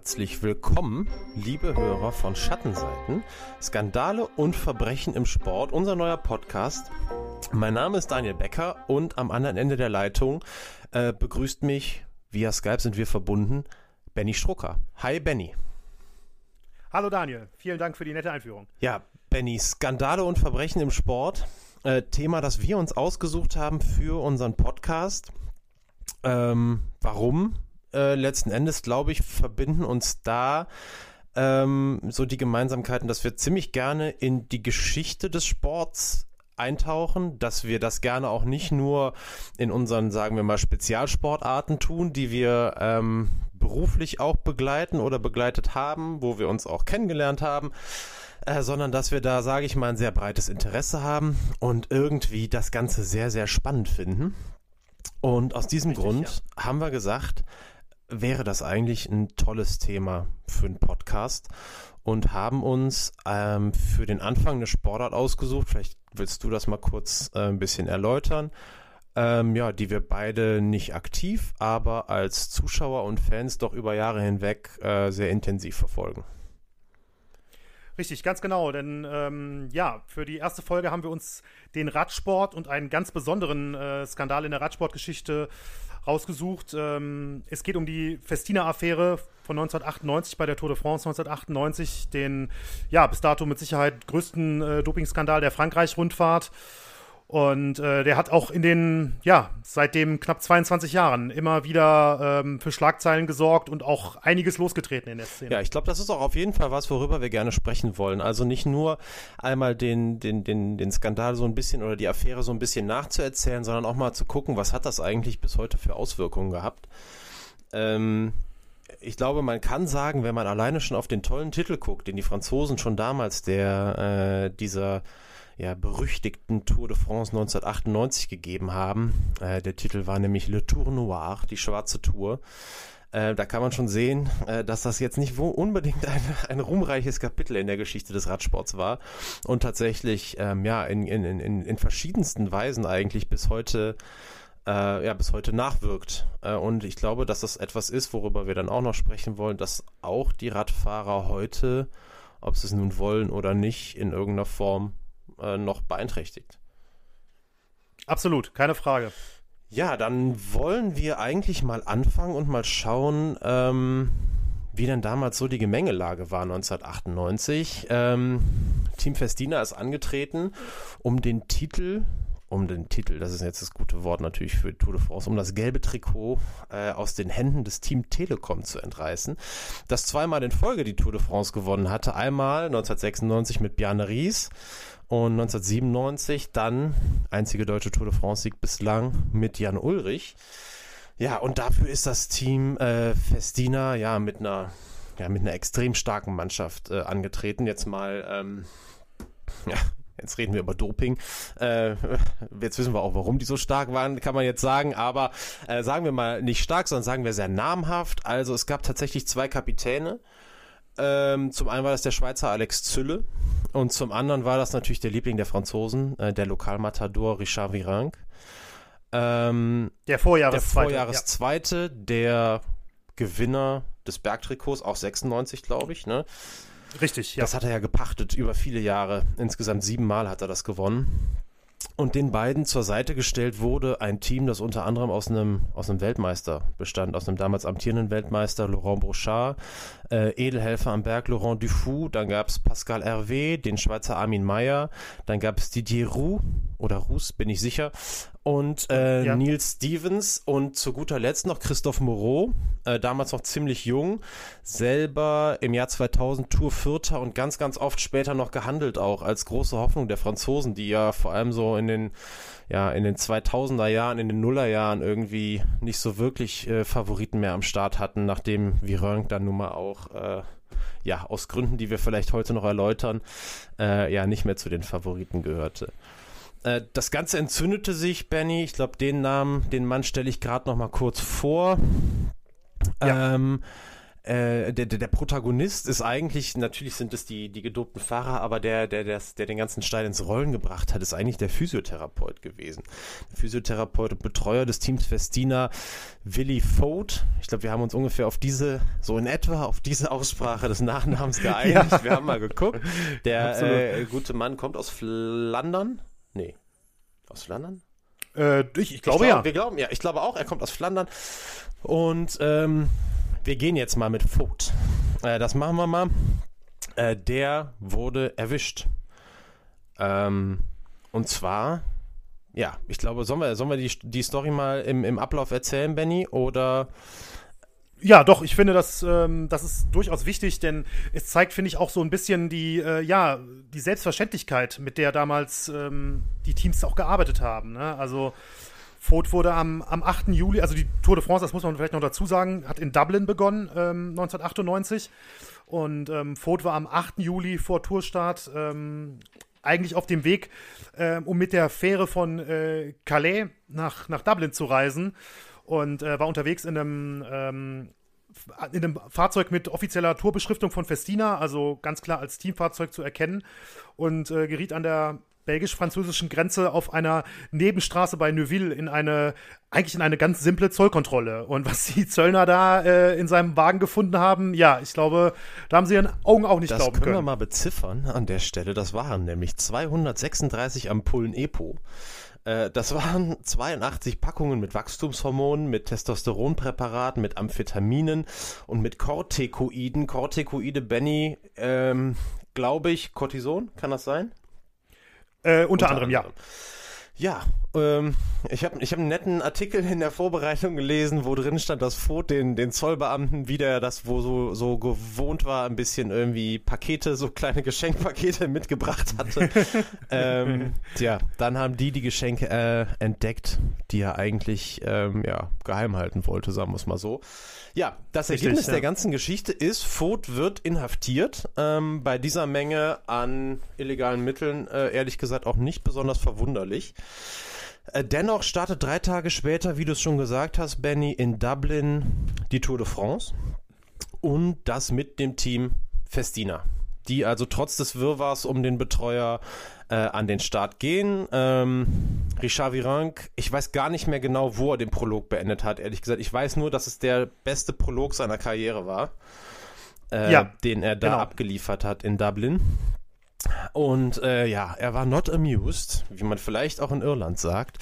herzlich willkommen, liebe Hörer von Schattenseiten, Skandale und Verbrechen im Sport, unser neuer Podcast. Mein Name ist Daniel Becker und am anderen Ende der Leitung äh, begrüßt mich, via Skype sind wir verbunden, Benny Strucker. Hi Benny. Hallo Daniel, vielen Dank für die nette Einführung. Ja, Benny, Skandale und Verbrechen im Sport. Äh, Thema, das wir uns ausgesucht haben für unseren Podcast. Ähm, warum? Äh, letzten Endes, glaube ich, verbinden uns da ähm, so die Gemeinsamkeiten, dass wir ziemlich gerne in die Geschichte des Sports eintauchen, dass wir das gerne auch nicht nur in unseren, sagen wir mal, Spezialsportarten tun, die wir ähm, beruflich auch begleiten oder begleitet haben, wo wir uns auch kennengelernt haben, äh, sondern dass wir da, sage ich mal, ein sehr breites Interesse haben und irgendwie das Ganze sehr, sehr spannend finden. Und aus diesem Richtig, Grund ja. haben wir gesagt, wäre das eigentlich ein tolles Thema für einen Podcast und haben uns ähm, für den Anfang eine Sportart ausgesucht. Vielleicht willst du das mal kurz äh, ein bisschen erläutern. Ähm, ja, die wir beide nicht aktiv, aber als Zuschauer und Fans doch über Jahre hinweg äh, sehr intensiv verfolgen. Richtig, ganz genau. Denn ähm, ja, für die erste Folge haben wir uns den Radsport und einen ganz besonderen äh, Skandal in der Radsportgeschichte rausgesucht. Ähm, es geht um die Festina-Affäre von 1998 bei der Tour de France 1998, den ja bis dato mit Sicherheit größten äh, Dopingskandal der Frankreich-Rundfahrt. Und äh, der hat auch in den, ja, seitdem knapp 22 Jahren immer wieder ähm, für Schlagzeilen gesorgt und auch einiges losgetreten in der Szene. Ja, ich glaube, das ist auch auf jeden Fall was, worüber wir gerne sprechen wollen. Also nicht nur einmal den, den, den, den Skandal so ein bisschen oder die Affäre so ein bisschen nachzuerzählen, sondern auch mal zu gucken, was hat das eigentlich bis heute für Auswirkungen gehabt. Ähm, ich glaube, man kann sagen, wenn man alleine schon auf den tollen Titel guckt, den die Franzosen schon damals der äh, dieser ja, berüchtigten Tour de France 1998 gegeben haben. Äh, der Titel war nämlich Le Tour Noir, die schwarze Tour. Äh, da kann man schon sehen, äh, dass das jetzt nicht unbedingt ein, ein ruhmreiches Kapitel in der Geschichte des Radsports war und tatsächlich ähm, ja in, in, in, in verschiedensten Weisen eigentlich bis heute äh, ja bis heute nachwirkt. Äh, und ich glaube, dass das etwas ist, worüber wir dann auch noch sprechen wollen, dass auch die Radfahrer heute, ob sie es nun wollen oder nicht, in irgendeiner Form äh, noch beeinträchtigt. Absolut, keine Frage. Ja, dann wollen wir eigentlich mal anfangen und mal schauen, ähm, wie denn damals so die Gemengelage war 1998. Ähm, Team Festina ist angetreten, um den Titel um den Titel, das ist jetzt das gute Wort natürlich für Tour de France, um das gelbe Trikot äh, aus den Händen des Team Telekom zu entreißen, das zweimal in Folge die Tour de France gewonnen hatte. Einmal 1996 mit Bjarne Ries und 1997 dann einzige deutsche Tour de France-Sieg bislang mit Jan Ulrich. Ja, und dafür ist das Team äh, Festina ja mit einer ja, mit einer extrem starken Mannschaft äh, angetreten. Jetzt mal ähm, ja, Jetzt reden wir über Doping. Äh, jetzt wissen wir auch, warum die so stark waren, kann man jetzt sagen. Aber äh, sagen wir mal nicht stark, sondern sagen wir sehr namhaft. Also es gab tatsächlich zwei Kapitäne. Ähm, zum einen war das der Schweizer Alex Zülle und zum anderen war das natürlich der Liebling der Franzosen, äh, der Lokalmatador Richard Virenque. Ähm, der Vorjahreszweite. Der Vorjahreszweite, ja. der Gewinner des Bergtrikots, auch 96, glaube ich, ne? Richtig, ja. Das hat er ja gepachtet über viele Jahre. Insgesamt siebenmal hat er das gewonnen. Und den beiden zur Seite gestellt wurde ein Team, das unter anderem aus einem, aus einem Weltmeister bestand, aus einem damals amtierenden Weltmeister Laurent Brochard, äh, Edelhelfer am Berg Laurent Dufou, dann gab es Pascal Hervé, den Schweizer Armin Meyer, dann gab es Didier Roux, oder Roux, bin ich sicher, und äh, ja. Neil Stevens und zu guter Letzt noch Christoph Moreau, äh, damals noch ziemlich jung, selber im Jahr 2000 Tour Vierter und ganz, ganz oft später noch gehandelt auch als große Hoffnung der Franzosen, die ja vor allem so in den ja, in den 2000er Jahren, in den Nullerjahren irgendwie nicht so wirklich äh, Favoriten mehr am Start hatten, nachdem Virenque dann nun mal auch, äh, ja, aus Gründen, die wir vielleicht heute noch erläutern, äh, ja, nicht mehr zu den Favoriten gehörte. Äh, das Ganze entzündete sich, Benny. Ich glaube, den Namen, den Mann stelle ich gerade noch mal kurz vor. Ja. Ähm, äh, der, der, der Protagonist ist eigentlich, natürlich sind es die, die gedopten Fahrer, aber der, der, der, der den ganzen Stein ins Rollen gebracht hat, ist eigentlich der Physiotherapeut gewesen. Der Physiotherapeut und Betreuer des Teams Festina, Willy Foat. Ich glaube, wir haben uns ungefähr auf diese, so in etwa, auf diese Aussprache des Nachnamens geeinigt. Ja. Wir haben mal geguckt. Der äh, gute Mann kommt aus Flandern. Nee. Aus Flandern? Äh, ich, ich, glaube ich glaub, ja. Wir glauben ja. Ich glaube auch, er kommt aus Flandern. Und ähm, wir gehen jetzt mal mit Vogt. Äh, das machen wir mal. Äh, der wurde erwischt. Ähm, und zwar, ja, ich glaube, sollen wir, sollen wir die, die Story mal im, im Ablauf erzählen, Benny? Oder. Ja, doch, ich finde, das, ähm, das ist durchaus wichtig, denn es zeigt, finde ich, auch so ein bisschen die, äh, ja, die Selbstverständlichkeit, mit der damals ähm, die Teams auch gearbeitet haben. Ne? Also Vogt wurde am, am 8. Juli, also die Tour de France, das muss man vielleicht noch dazu sagen, hat in Dublin begonnen, ähm, 1998. Und ähm, Vogt war am 8. Juli vor Tourstart ähm, eigentlich auf dem Weg, äh, um mit der Fähre von äh, Calais nach, nach Dublin zu reisen. Und äh, war unterwegs in einem, ähm, in einem Fahrzeug mit offizieller Tourbeschriftung von Festina, also ganz klar als Teamfahrzeug zu erkennen. Und äh, geriet an der belgisch-französischen Grenze auf einer Nebenstraße bei Neuville in eine, eigentlich in eine ganz simple Zollkontrolle. Und was die Zöllner da äh, in seinem Wagen gefunden haben, ja, ich glaube, da haben sie ihren Augen auch nicht das glauben können. Das können wir mal beziffern an der Stelle. Das waren nämlich 236 Ampullen EPO. Äh, das waren 82 Packungen mit Wachstumshormonen, mit Testosteronpräparaten, mit Amphetaminen und mit Corticoiden. Corticoide, Benny, ähm, glaube ich, Cortison, kann das sein? Äh, unter, unter, anderem, anderem, ja. Ja, ähm, ich habe ich hab einen netten Artikel in der Vorbereitung gelesen, wo drin stand, dass Vogt den, den Zollbeamten wieder das, wo so, so gewohnt war, ein bisschen irgendwie Pakete, so kleine Geschenkpakete mitgebracht hatte. ähm, tja, dann haben die die Geschenke äh, entdeckt, die er eigentlich ähm, ja, geheim halten wollte, sagen wir es mal so. Ja, das Richtig, Ergebnis ja. der ganzen Geschichte ist, Vogt wird inhaftiert. Ähm, bei dieser Menge an illegalen Mitteln, äh, ehrlich gesagt, auch nicht besonders verwunderlich. Äh, dennoch startet drei Tage später, wie du es schon gesagt hast, Benny, in Dublin die Tour de France. Und das mit dem Team Festina. Die also trotz des Wirrwarrs um den Betreuer äh, an den Start gehen. Ähm, Richard Virenque, ich weiß gar nicht mehr genau, wo er den Prolog beendet hat, ehrlich gesagt. Ich weiß nur, dass es der beste Prolog seiner Karriere war, äh, ja, den er da genau. abgeliefert hat in Dublin. Und äh, ja, er war not amused, wie man vielleicht auch in Irland sagt,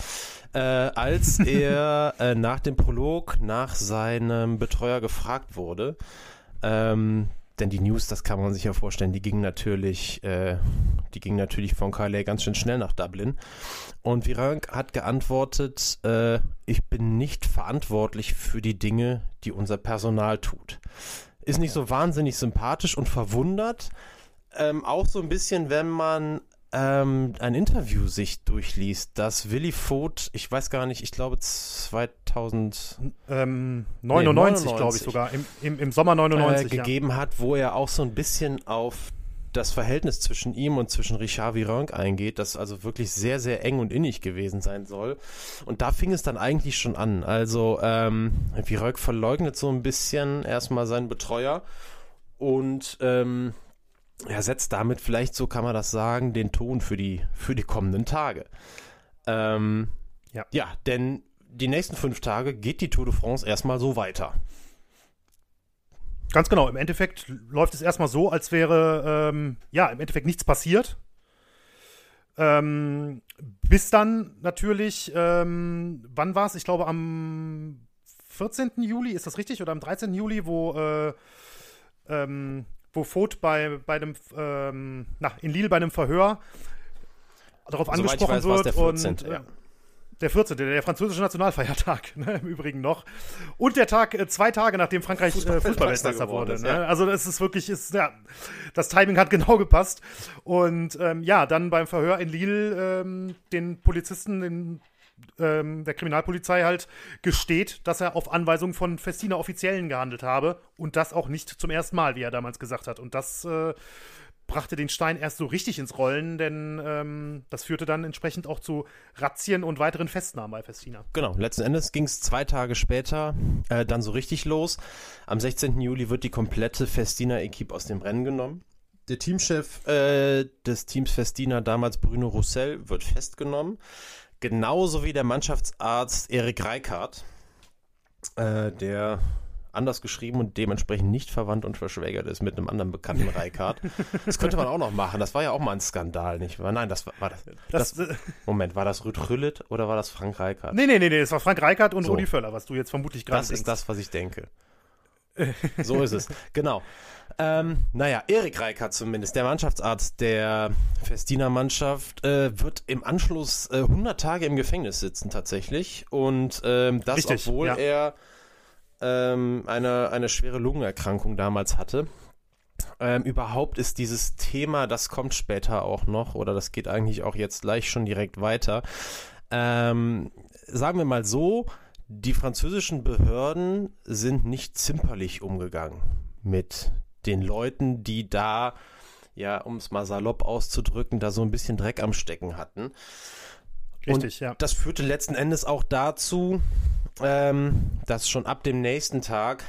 äh, als er äh, nach dem Prolog nach seinem Betreuer gefragt wurde. Ähm, denn die News, das kann man sich ja vorstellen, die gingen natürlich, äh, die gingen natürlich von Calais ganz schön schnell nach Dublin. Und Virank hat geantwortet, äh, ich bin nicht verantwortlich für die Dinge, die unser Personal tut. Ist nicht so wahnsinnig sympathisch und verwundert, ähm, auch so ein bisschen, wenn man ähm, ein Interview sich durchliest, das Willy Vogt, ich weiß gar nicht, ich glaube 2099, ähm, nee, glaube ich sogar, im, im, im Sommer 99 äh, gegeben ja. hat, wo er auch so ein bisschen auf das Verhältnis zwischen ihm und zwischen Richard Virenque eingeht, das also wirklich sehr, sehr eng und innig gewesen sein soll. Und da fing es dann eigentlich schon an. Also ähm, Virenque verleugnet so ein bisschen erstmal seinen Betreuer und ähm, er setzt damit vielleicht, so kann man das sagen, den Ton für die, für die kommenden Tage. Ähm, ja. ja, denn die nächsten fünf Tage geht die Tour de France erstmal so weiter. Ganz genau. Im Endeffekt läuft es erstmal so, als wäre ähm, ja im Endeffekt nichts passiert. Ähm, bis dann natürlich, ähm, wann war es? Ich glaube am 14. Juli, ist das richtig? Oder am 13. Juli, wo äh, ähm, wo Vogt bei, bei einem, ähm, na, in Lille bei einem Verhör darauf angesprochen weiß, wird. Der 14. Und, ja. Der 14., der französische Nationalfeiertag, ne, im Übrigen noch. Und der Tag, äh, zwei Tage nachdem Frankreich äh, Fußballweltmeister wurde. Ist, ne? ja. Also es ist wirklich, ist, ja, das Timing hat genau gepasst. Und ähm, ja, dann beim Verhör in Lille ähm, den Polizisten, den ähm, der Kriminalpolizei halt gesteht, dass er auf Anweisung von Festina Offiziellen gehandelt habe und das auch nicht zum ersten Mal, wie er damals gesagt hat. Und das, äh, brachte den Stein erst so richtig ins Rollen, denn ähm, das führte dann entsprechend auch zu Razzien und weiteren Festnahmen bei Festina. Genau, letzten Endes ging es zwei Tage später äh, dann so richtig los. Am 16. Juli wird die komplette Festina-Equipe aus dem Rennen genommen. Der Teamchef äh, des Teams Festina, damals Bruno Roussel, wird festgenommen. Genauso wie der Mannschaftsarzt Erik Reichardt, äh, der anders geschrieben und dementsprechend nicht verwandt und verschwägert ist mit einem anderen bekannten Reikard. Das könnte man auch noch machen. Das war ja auch mal ein Skandal, nicht wahr? Nein, das war, war das, das, das, Moment, war das Rüd Rüllet oder war das Frank Reikard? Nee, nee, nee, nee, das war Frank Reikard und so. Rudi Völler, was du jetzt vermutlich gerade Das ist das, was ich denke. so ist es. Genau. Ähm, naja, Erik Reikert zumindest, der Mannschaftsarzt der Festina-Mannschaft, äh, wird im Anschluss äh, 100 Tage im Gefängnis sitzen tatsächlich. Und ähm, das, Richtig, obwohl ja. er ähm, eine, eine schwere Lungenerkrankung damals hatte. Ähm, überhaupt ist dieses Thema, das kommt später auch noch, oder das geht eigentlich auch jetzt gleich schon direkt weiter. Ähm, sagen wir mal so, die französischen Behörden sind nicht zimperlich umgegangen mit den Leuten, die da, ja, um es mal salopp auszudrücken, da so ein bisschen Dreck am Stecken hatten. Richtig, Und ja. Das führte letzten Endes auch dazu, ähm, dass schon ab dem nächsten Tag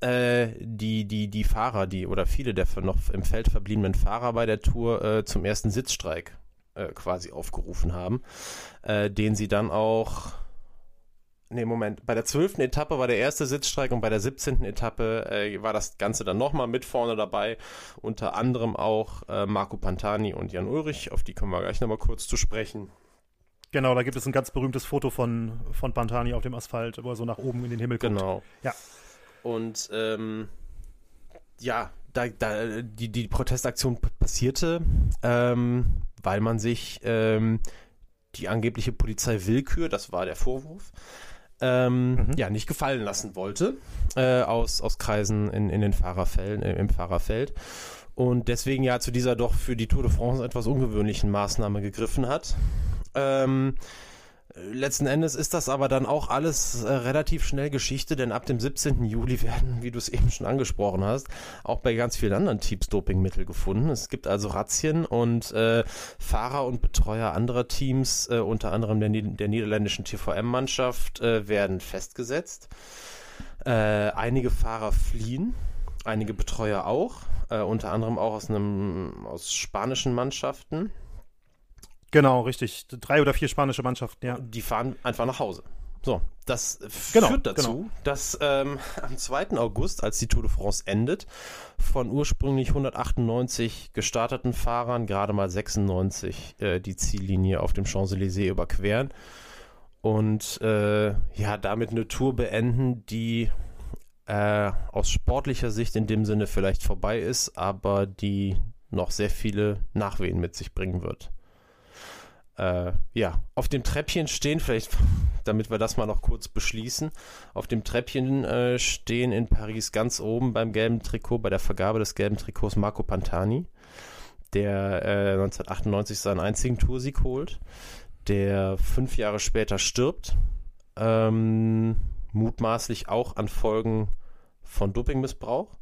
äh, die, die, die Fahrer, die oder viele der noch im Feld verbliebenen Fahrer bei der Tour äh, zum ersten Sitzstreik äh, quasi aufgerufen haben, äh, den sie dann auch Nee, Moment. Bei der zwölften Etappe war der erste Sitzstreik und bei der 17. Etappe äh, war das Ganze dann nochmal mit vorne dabei. Unter anderem auch äh, Marco Pantani und Jan Ulrich. Auf die kommen wir gleich nochmal kurz zu sprechen. Genau, da gibt es ein ganz berühmtes Foto von, von Pantani auf dem Asphalt, wo er so nach oben in den Himmel guckt. Genau. Ja. Und ähm, ja, da, da, die, die Protestaktion passierte, ähm, weil man sich ähm, die angebliche Polizeiwillkür, das war der Vorwurf, ähm, mhm. ja, nicht gefallen lassen wollte äh, aus, aus Kreisen in, in den Fahrerfällen, äh, im Fahrerfeld. Und deswegen ja zu dieser doch für die Tour de France etwas ungewöhnlichen Maßnahme gegriffen hat. Ähm, letzten Endes ist das aber dann auch alles äh, relativ schnell Geschichte, denn ab dem 17. Juli werden, wie du es eben schon angesprochen hast, auch bei ganz vielen anderen Teams Dopingmittel gefunden. Es gibt also Razzien und äh, Fahrer und Betreuer anderer Teams, äh, unter anderem der, der niederländischen TVM-Mannschaft, äh, werden festgesetzt. Äh, einige Fahrer fliehen, einige Betreuer auch, äh, unter anderem auch aus einem aus spanischen Mannschaften. Genau, richtig. Drei oder vier spanische Mannschaften, ja. Die fahren einfach nach Hause. So, das genau, führt dazu, genau. dass ähm, am 2. August, als die Tour de France endet, von ursprünglich 198 gestarteten Fahrern gerade mal 96 äh, die Ziellinie auf dem Champs-Élysées überqueren und äh, ja, damit eine Tour beenden, die äh, aus sportlicher Sicht in dem Sinne vielleicht vorbei ist, aber die noch sehr viele Nachwehen mit sich bringen wird. Äh, ja, auf dem Treppchen stehen, vielleicht, damit wir das mal noch kurz beschließen, auf dem Treppchen äh, stehen in Paris ganz oben beim gelben Trikot, bei der Vergabe des gelben Trikots Marco Pantani, der äh, 1998 seinen einzigen Toursieg holt, der fünf Jahre später stirbt, ähm, mutmaßlich auch an Folgen von Dopingmissbrauch.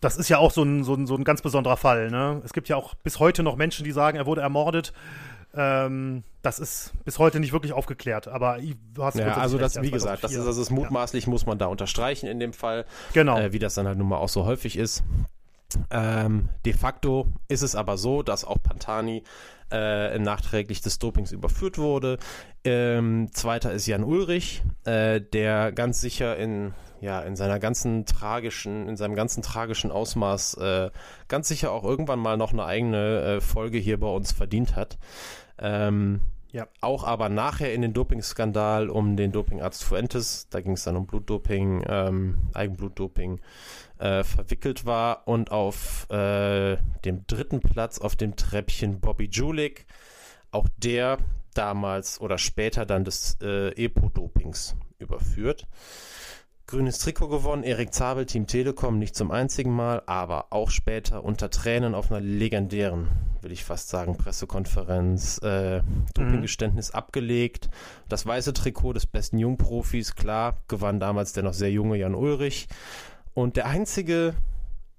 Das ist ja auch so ein, so ein, so ein ganz besonderer Fall. Ne? Es gibt ja auch bis heute noch Menschen, die sagen, er wurde ermordet. Ähm, das ist bis heute nicht wirklich aufgeklärt, aber du hast ja, also das, wie gesagt, das ist, das ist mutmaßlich, ja. muss man da unterstreichen in dem Fall. Genau. Äh, wie das dann halt nun mal auch so häufig ist. Ähm, de facto ist es aber so, dass auch Pantani äh, nachträglich des Dopings überführt wurde. Ähm, zweiter ist Jan Ulrich, äh, der ganz sicher in ja in seiner ganzen tragischen, in seinem ganzen tragischen Ausmaß äh, ganz sicher auch irgendwann mal noch eine eigene äh, Folge hier bei uns verdient hat. Ähm, ja. Auch aber nachher in den Dopingskandal um den Dopingarzt Fuentes, da ging es dann um Blutdoping, ähm, Eigenblutdoping, äh, verwickelt war und auf äh, dem dritten Platz auf dem Treppchen Bobby Julik, auch der damals oder später dann des äh, Epo-Dopings überführt. Grünes Trikot gewonnen, Erik Zabel, Team Telekom, nicht zum einzigen Mal, aber auch später unter Tränen auf einer legendären, will ich fast sagen, Pressekonferenz, äh, Dopinggeständnis mhm. abgelegt. Das weiße Trikot des besten Jungprofis, klar, gewann damals der noch sehr junge Jan Ulrich. Und der einzige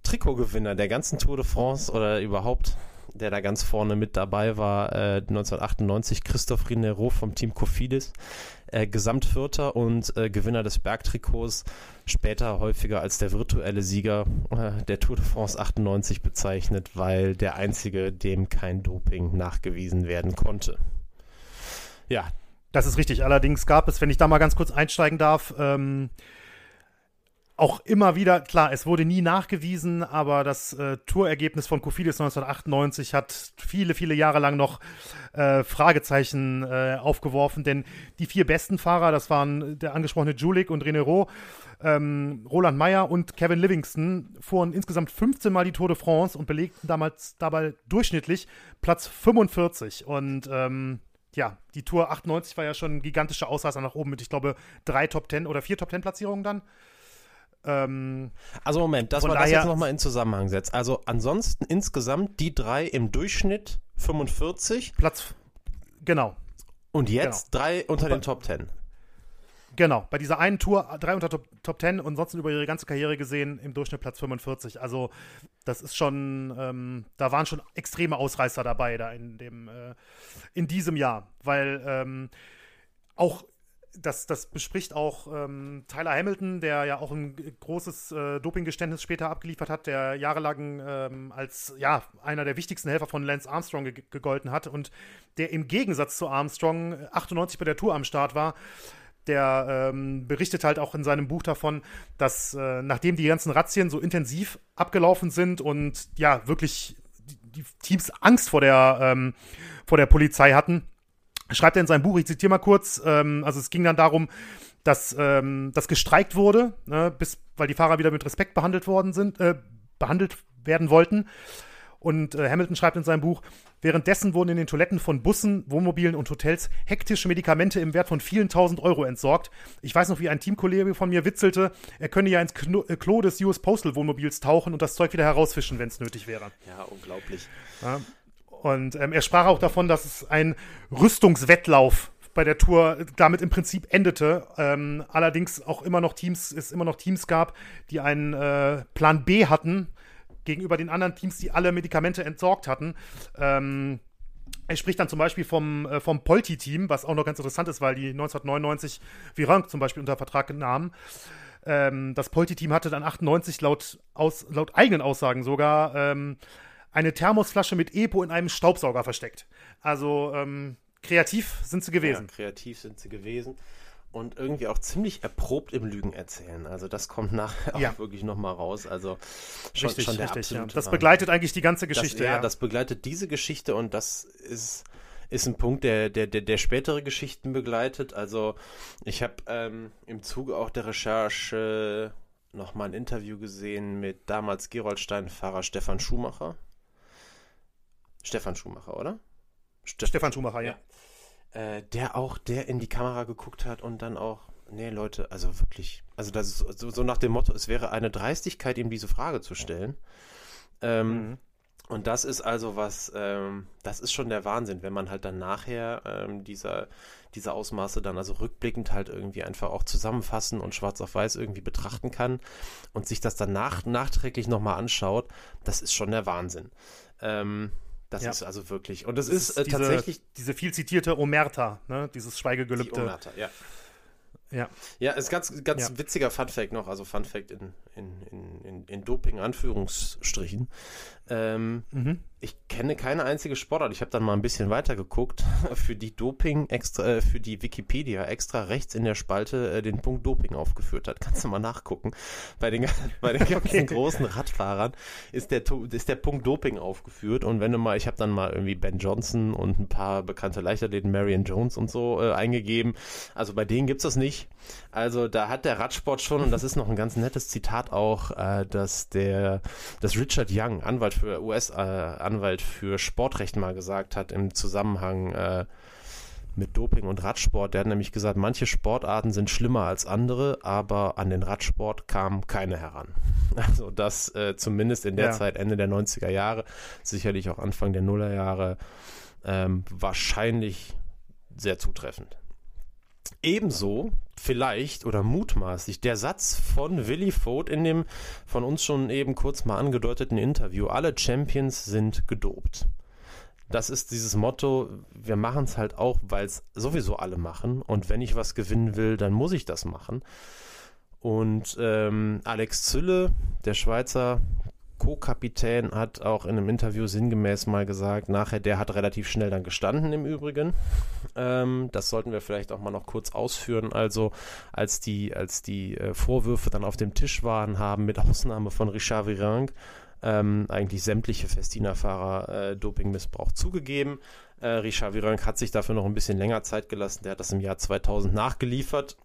Trikotgewinner der ganzen Tour de France oder überhaupt, der da ganz vorne mit dabei war, äh, 1998, Christoph Rinero vom Team Cofidis, äh, Gesamtvierter und äh, Gewinner des Bergtrikots, später häufiger als der virtuelle Sieger äh, der Tour de France 98 bezeichnet, weil der einzige, dem kein Doping nachgewiesen werden konnte. Ja. Das ist richtig. Allerdings gab es, wenn ich da mal ganz kurz einsteigen darf, ähm, auch immer wieder, klar, es wurde nie nachgewiesen, aber das äh, Tourergebnis von Kofidis 1998 hat viele, viele Jahre lang noch äh, Fragezeichen äh, aufgeworfen, denn die vier besten Fahrer, das waren der angesprochene Julik und Renero, ähm, Roland Meyer und Kevin Livingston, fuhren insgesamt 15 Mal die Tour de France und belegten damals dabei durchschnittlich Platz 45 und ähm, ja, die Tour 98 war ja schon ein gigantischer Ausreißer nach oben mit, ich glaube, drei Top 10 oder vier Top 10 Platzierungen dann. Ähm, also Moment, dass man das jetzt nochmal in Zusammenhang setzt. Also ansonsten insgesamt die drei im Durchschnitt 45. Platz, genau. Und jetzt genau. drei unter den Top 10. Genau, bei dieser einen Tour drei unter Top, Top 10 und sonst über ihre ganze Karriere gesehen im Durchschnitt Platz 45. Also das ist schon, ähm, da waren schon extreme Ausreißer dabei da in dem, äh, in diesem Jahr, weil ähm, auch das, das bespricht auch ähm, Tyler Hamilton, der ja auch ein großes äh, Dopinggeständnis später abgeliefert hat, der jahrelang ähm, als ja, einer der wichtigsten Helfer von Lance Armstrong ge gegolten hat und der im Gegensatz zu Armstrong 98 bei der Tour am Start war. Der ähm, berichtet halt auch in seinem Buch davon, dass äh, nachdem die ganzen Razzien so intensiv abgelaufen sind und ja, wirklich die, die Teams Angst vor der, ähm, vor der Polizei hatten, schreibt er in seinem Buch, ich zitiere mal kurz, ähm, also es ging dann darum, dass ähm, das gestreikt wurde, ne, bis, weil die Fahrer wieder mit Respekt behandelt worden sind, äh, behandelt werden wollten. Und äh, Hamilton schreibt in seinem Buch, währenddessen wurden in den Toiletten von Bussen, Wohnmobilen und Hotels hektische Medikamente im Wert von vielen tausend Euro entsorgt. Ich weiß noch, wie ein Teamkollege von mir witzelte, er könne ja ins Kno äh, Klo des US Postal Wohnmobils tauchen und das Zeug wieder herausfischen, wenn es nötig wäre. Ja, unglaublich. Ja. Und ähm, er sprach auch davon, dass es ein Rüstungswettlauf bei der Tour damit im Prinzip endete. Ähm, allerdings auch immer noch Teams, es immer noch Teams gab, die einen äh, Plan B hatten gegenüber den anderen Teams, die alle Medikamente entsorgt hatten. Ähm, er spricht dann zum Beispiel vom, äh, vom Polti-Team, was auch noch ganz interessant ist, weil die 1999 Virank zum Beispiel unter Vertrag nahmen. Ähm, das Polti-Team hatte dann 98 laut, aus, laut eigenen Aussagen sogar ähm, eine Thermosflasche mit Epo in einem Staubsauger versteckt. Also ähm, kreativ sind sie gewesen. Ja, kreativ sind sie gewesen. Und irgendwie auch ziemlich erprobt im Lügen erzählen. Also das kommt nachher ja. auch wirklich nochmal raus. Also schon, richtig, schon der richtig, ja. Das begleitet eigentlich die ganze Geschichte. Das, ja, ja, das begleitet diese Geschichte und das ist, ist ein Punkt, der, der, der, der spätere Geschichten begleitet. Also ich habe ähm, im Zuge auch der Recherche nochmal ein Interview gesehen mit damals Geroldstein-Fahrer Stefan Schumacher. Stefan Schumacher, oder? Ste Stefan Schumacher, ja. ja. Äh, der auch, der in die Kamera geguckt hat und dann auch, nee, Leute, also wirklich, also das ist so, so nach dem Motto, es wäre eine Dreistigkeit, ihm diese Frage zu stellen. Ähm, mhm. Und das ist also was, ähm, das ist schon der Wahnsinn, wenn man halt dann nachher ähm, dieser, diese Ausmaße dann also rückblickend halt irgendwie einfach auch zusammenfassen und schwarz auf weiß irgendwie betrachten kann und sich das dann nach, nachträglich nochmal anschaut, das ist schon der Wahnsinn. Ähm, das ja. ist also wirklich. Und das, das ist, ist äh, tatsächlich. Diese viel zitierte Omerta, ne? dieses Schweigegelübde. Die Omerta, ja. Ja. Ja, ist ganz, ganz ja. witziger Funfact noch, also Funfact in, in, in, in, in Doping-Anführungsstrichen. Ähm, mhm. Ich kenne keine einzige Sportart. Ich habe dann mal ein bisschen weiter geguckt. Für die Doping extra, äh, für die Wikipedia extra rechts in der Spalte äh, den Punkt Doping aufgeführt hat. Kannst du mal nachgucken. Bei den, bei den ganzen okay. großen Radfahrern ist der, ist der Punkt Doping aufgeführt. Und wenn du mal, ich habe dann mal irgendwie Ben Johnson und ein paar bekannte Leichtathleten, Marion Jones und so äh, eingegeben. Also bei denen gibt es das nicht. Also da hat der Radsport schon, und das ist noch ein ganz nettes Zitat auch, äh, dass der, dass Richard Young, Anwalt für US-Anwalt äh, für Sportrecht mal gesagt hat im Zusammenhang äh, mit Doping und Radsport. Der hat nämlich gesagt, manche Sportarten sind schlimmer als andere, aber an den Radsport kam keine heran. Also das äh, zumindest in der ja. Zeit, Ende der 90er Jahre, sicherlich auch Anfang der Nullerjahre, ähm, wahrscheinlich sehr zutreffend. Ebenso vielleicht oder mutmaßlich der Satz von Willy Vogt in dem von uns schon eben kurz mal angedeuteten Interview, alle Champions sind gedopt. Das ist dieses Motto, wir machen es halt auch, weil es sowieso alle machen und wenn ich was gewinnen will, dann muss ich das machen. Und ähm, Alex Zülle, der Schweizer Co-Kapitän hat auch in einem Interview sinngemäß mal gesagt, nachher, der hat relativ schnell dann gestanden im Übrigen. Ähm, das sollten wir vielleicht auch mal noch kurz ausführen. Also als die, als die äh, Vorwürfe dann auf dem Tisch waren, haben mit Ausnahme von Richard Virenque ähm, eigentlich sämtliche Festina-Fahrer äh, Dopingmissbrauch zugegeben. Äh, Richard Virenque hat sich dafür noch ein bisschen länger Zeit gelassen. Der hat das im Jahr 2000 nachgeliefert.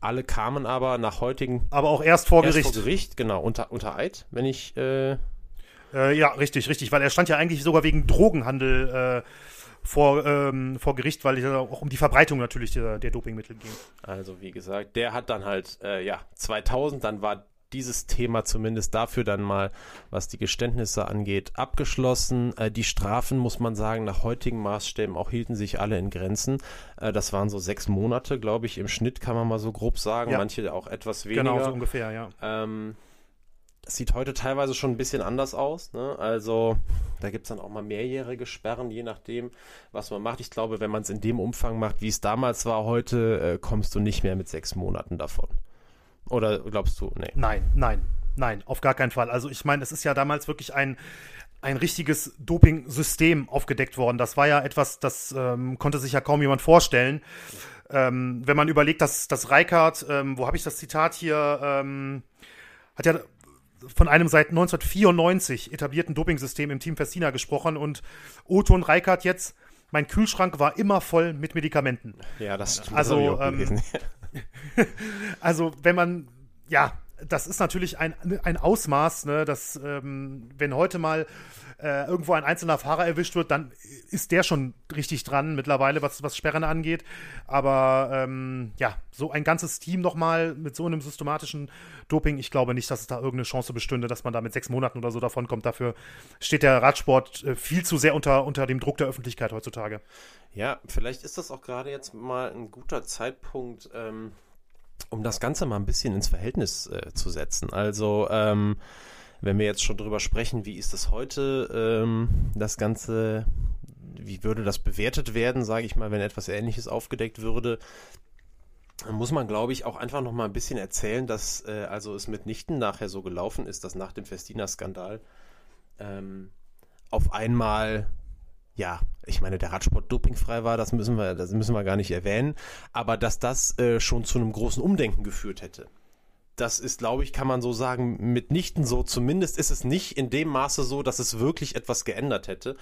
Alle kamen aber nach heutigen. Aber auch erst vor erst Gericht. Vor Gericht, genau, unter, unter Eid, wenn ich. Äh, äh, ja, richtig, richtig, weil er stand ja eigentlich sogar wegen Drogenhandel äh, vor, ähm, vor Gericht, weil es ja auch um die Verbreitung natürlich der, der Dopingmittel ging. Also wie gesagt, der hat dann halt, äh, ja, 2000, dann war dieses Thema zumindest dafür dann mal, was die Geständnisse angeht, abgeschlossen. Äh, die Strafen, muss man sagen, nach heutigen Maßstäben auch hielten sich alle in Grenzen. Äh, das waren so sechs Monate, glaube ich, im Schnitt kann man mal so grob sagen. Ja. Manche auch etwas weniger. Genau, so ungefähr, ja. Ähm, das sieht heute teilweise schon ein bisschen anders aus. Ne? Also da gibt es dann auch mal mehrjährige Sperren, je nachdem, was man macht. Ich glaube, wenn man es in dem Umfang macht, wie es damals war, heute äh, kommst du nicht mehr mit sechs Monaten davon. Oder glaubst du, nee? Nein, nein, nein, auf gar keinen Fall. Also ich meine, es ist ja damals wirklich ein, ein richtiges Doping-System aufgedeckt worden. Das war ja etwas, das ähm, konnte sich ja kaum jemand vorstellen. Ähm, wenn man überlegt, dass, dass Reichardt, ähm, wo habe ich das Zitat hier, ähm, hat ja von einem seit 1994 etablierten Dopingsystem im Team Festina gesprochen und Otto und Reichardt jetzt, mein Kühlschrank war immer voll mit Medikamenten. Ja, das, das also, ähm, also wenn man, ja, das ist natürlich ein, ein Ausmaß, ne, dass ähm, wenn heute mal äh, irgendwo ein einzelner Fahrer erwischt wird, dann ist der schon richtig dran mittlerweile, was, was Sperren angeht. Aber ähm, ja, so ein ganzes Team nochmal mit so einem systematischen Doping, ich glaube nicht, dass es da irgendeine Chance bestünde, dass man da mit sechs Monaten oder so davon kommt. Dafür steht der Radsport äh, viel zu sehr unter, unter dem Druck der Öffentlichkeit heutzutage. Ja, vielleicht ist das auch gerade jetzt mal ein guter Zeitpunkt, ähm, um das Ganze mal ein bisschen ins Verhältnis äh, zu setzen. Also, ähm, wenn wir jetzt schon drüber sprechen, wie ist das heute, ähm, das Ganze, wie würde das bewertet werden, sage ich mal, wenn etwas Ähnliches aufgedeckt würde, muss man, glaube ich, auch einfach noch mal ein bisschen erzählen, dass äh, also es mitnichten nachher so gelaufen ist, dass nach dem Festina-Skandal ähm, auf einmal ja, ich meine, der Radsport dopingfrei war, das müssen wir, das müssen wir gar nicht erwähnen, aber dass das äh, schon zu einem großen Umdenken geführt hätte das ist, glaube ich, kann man so sagen, mitnichten so. Zumindest ist es nicht in dem Maße so, dass es wirklich etwas geändert hätte.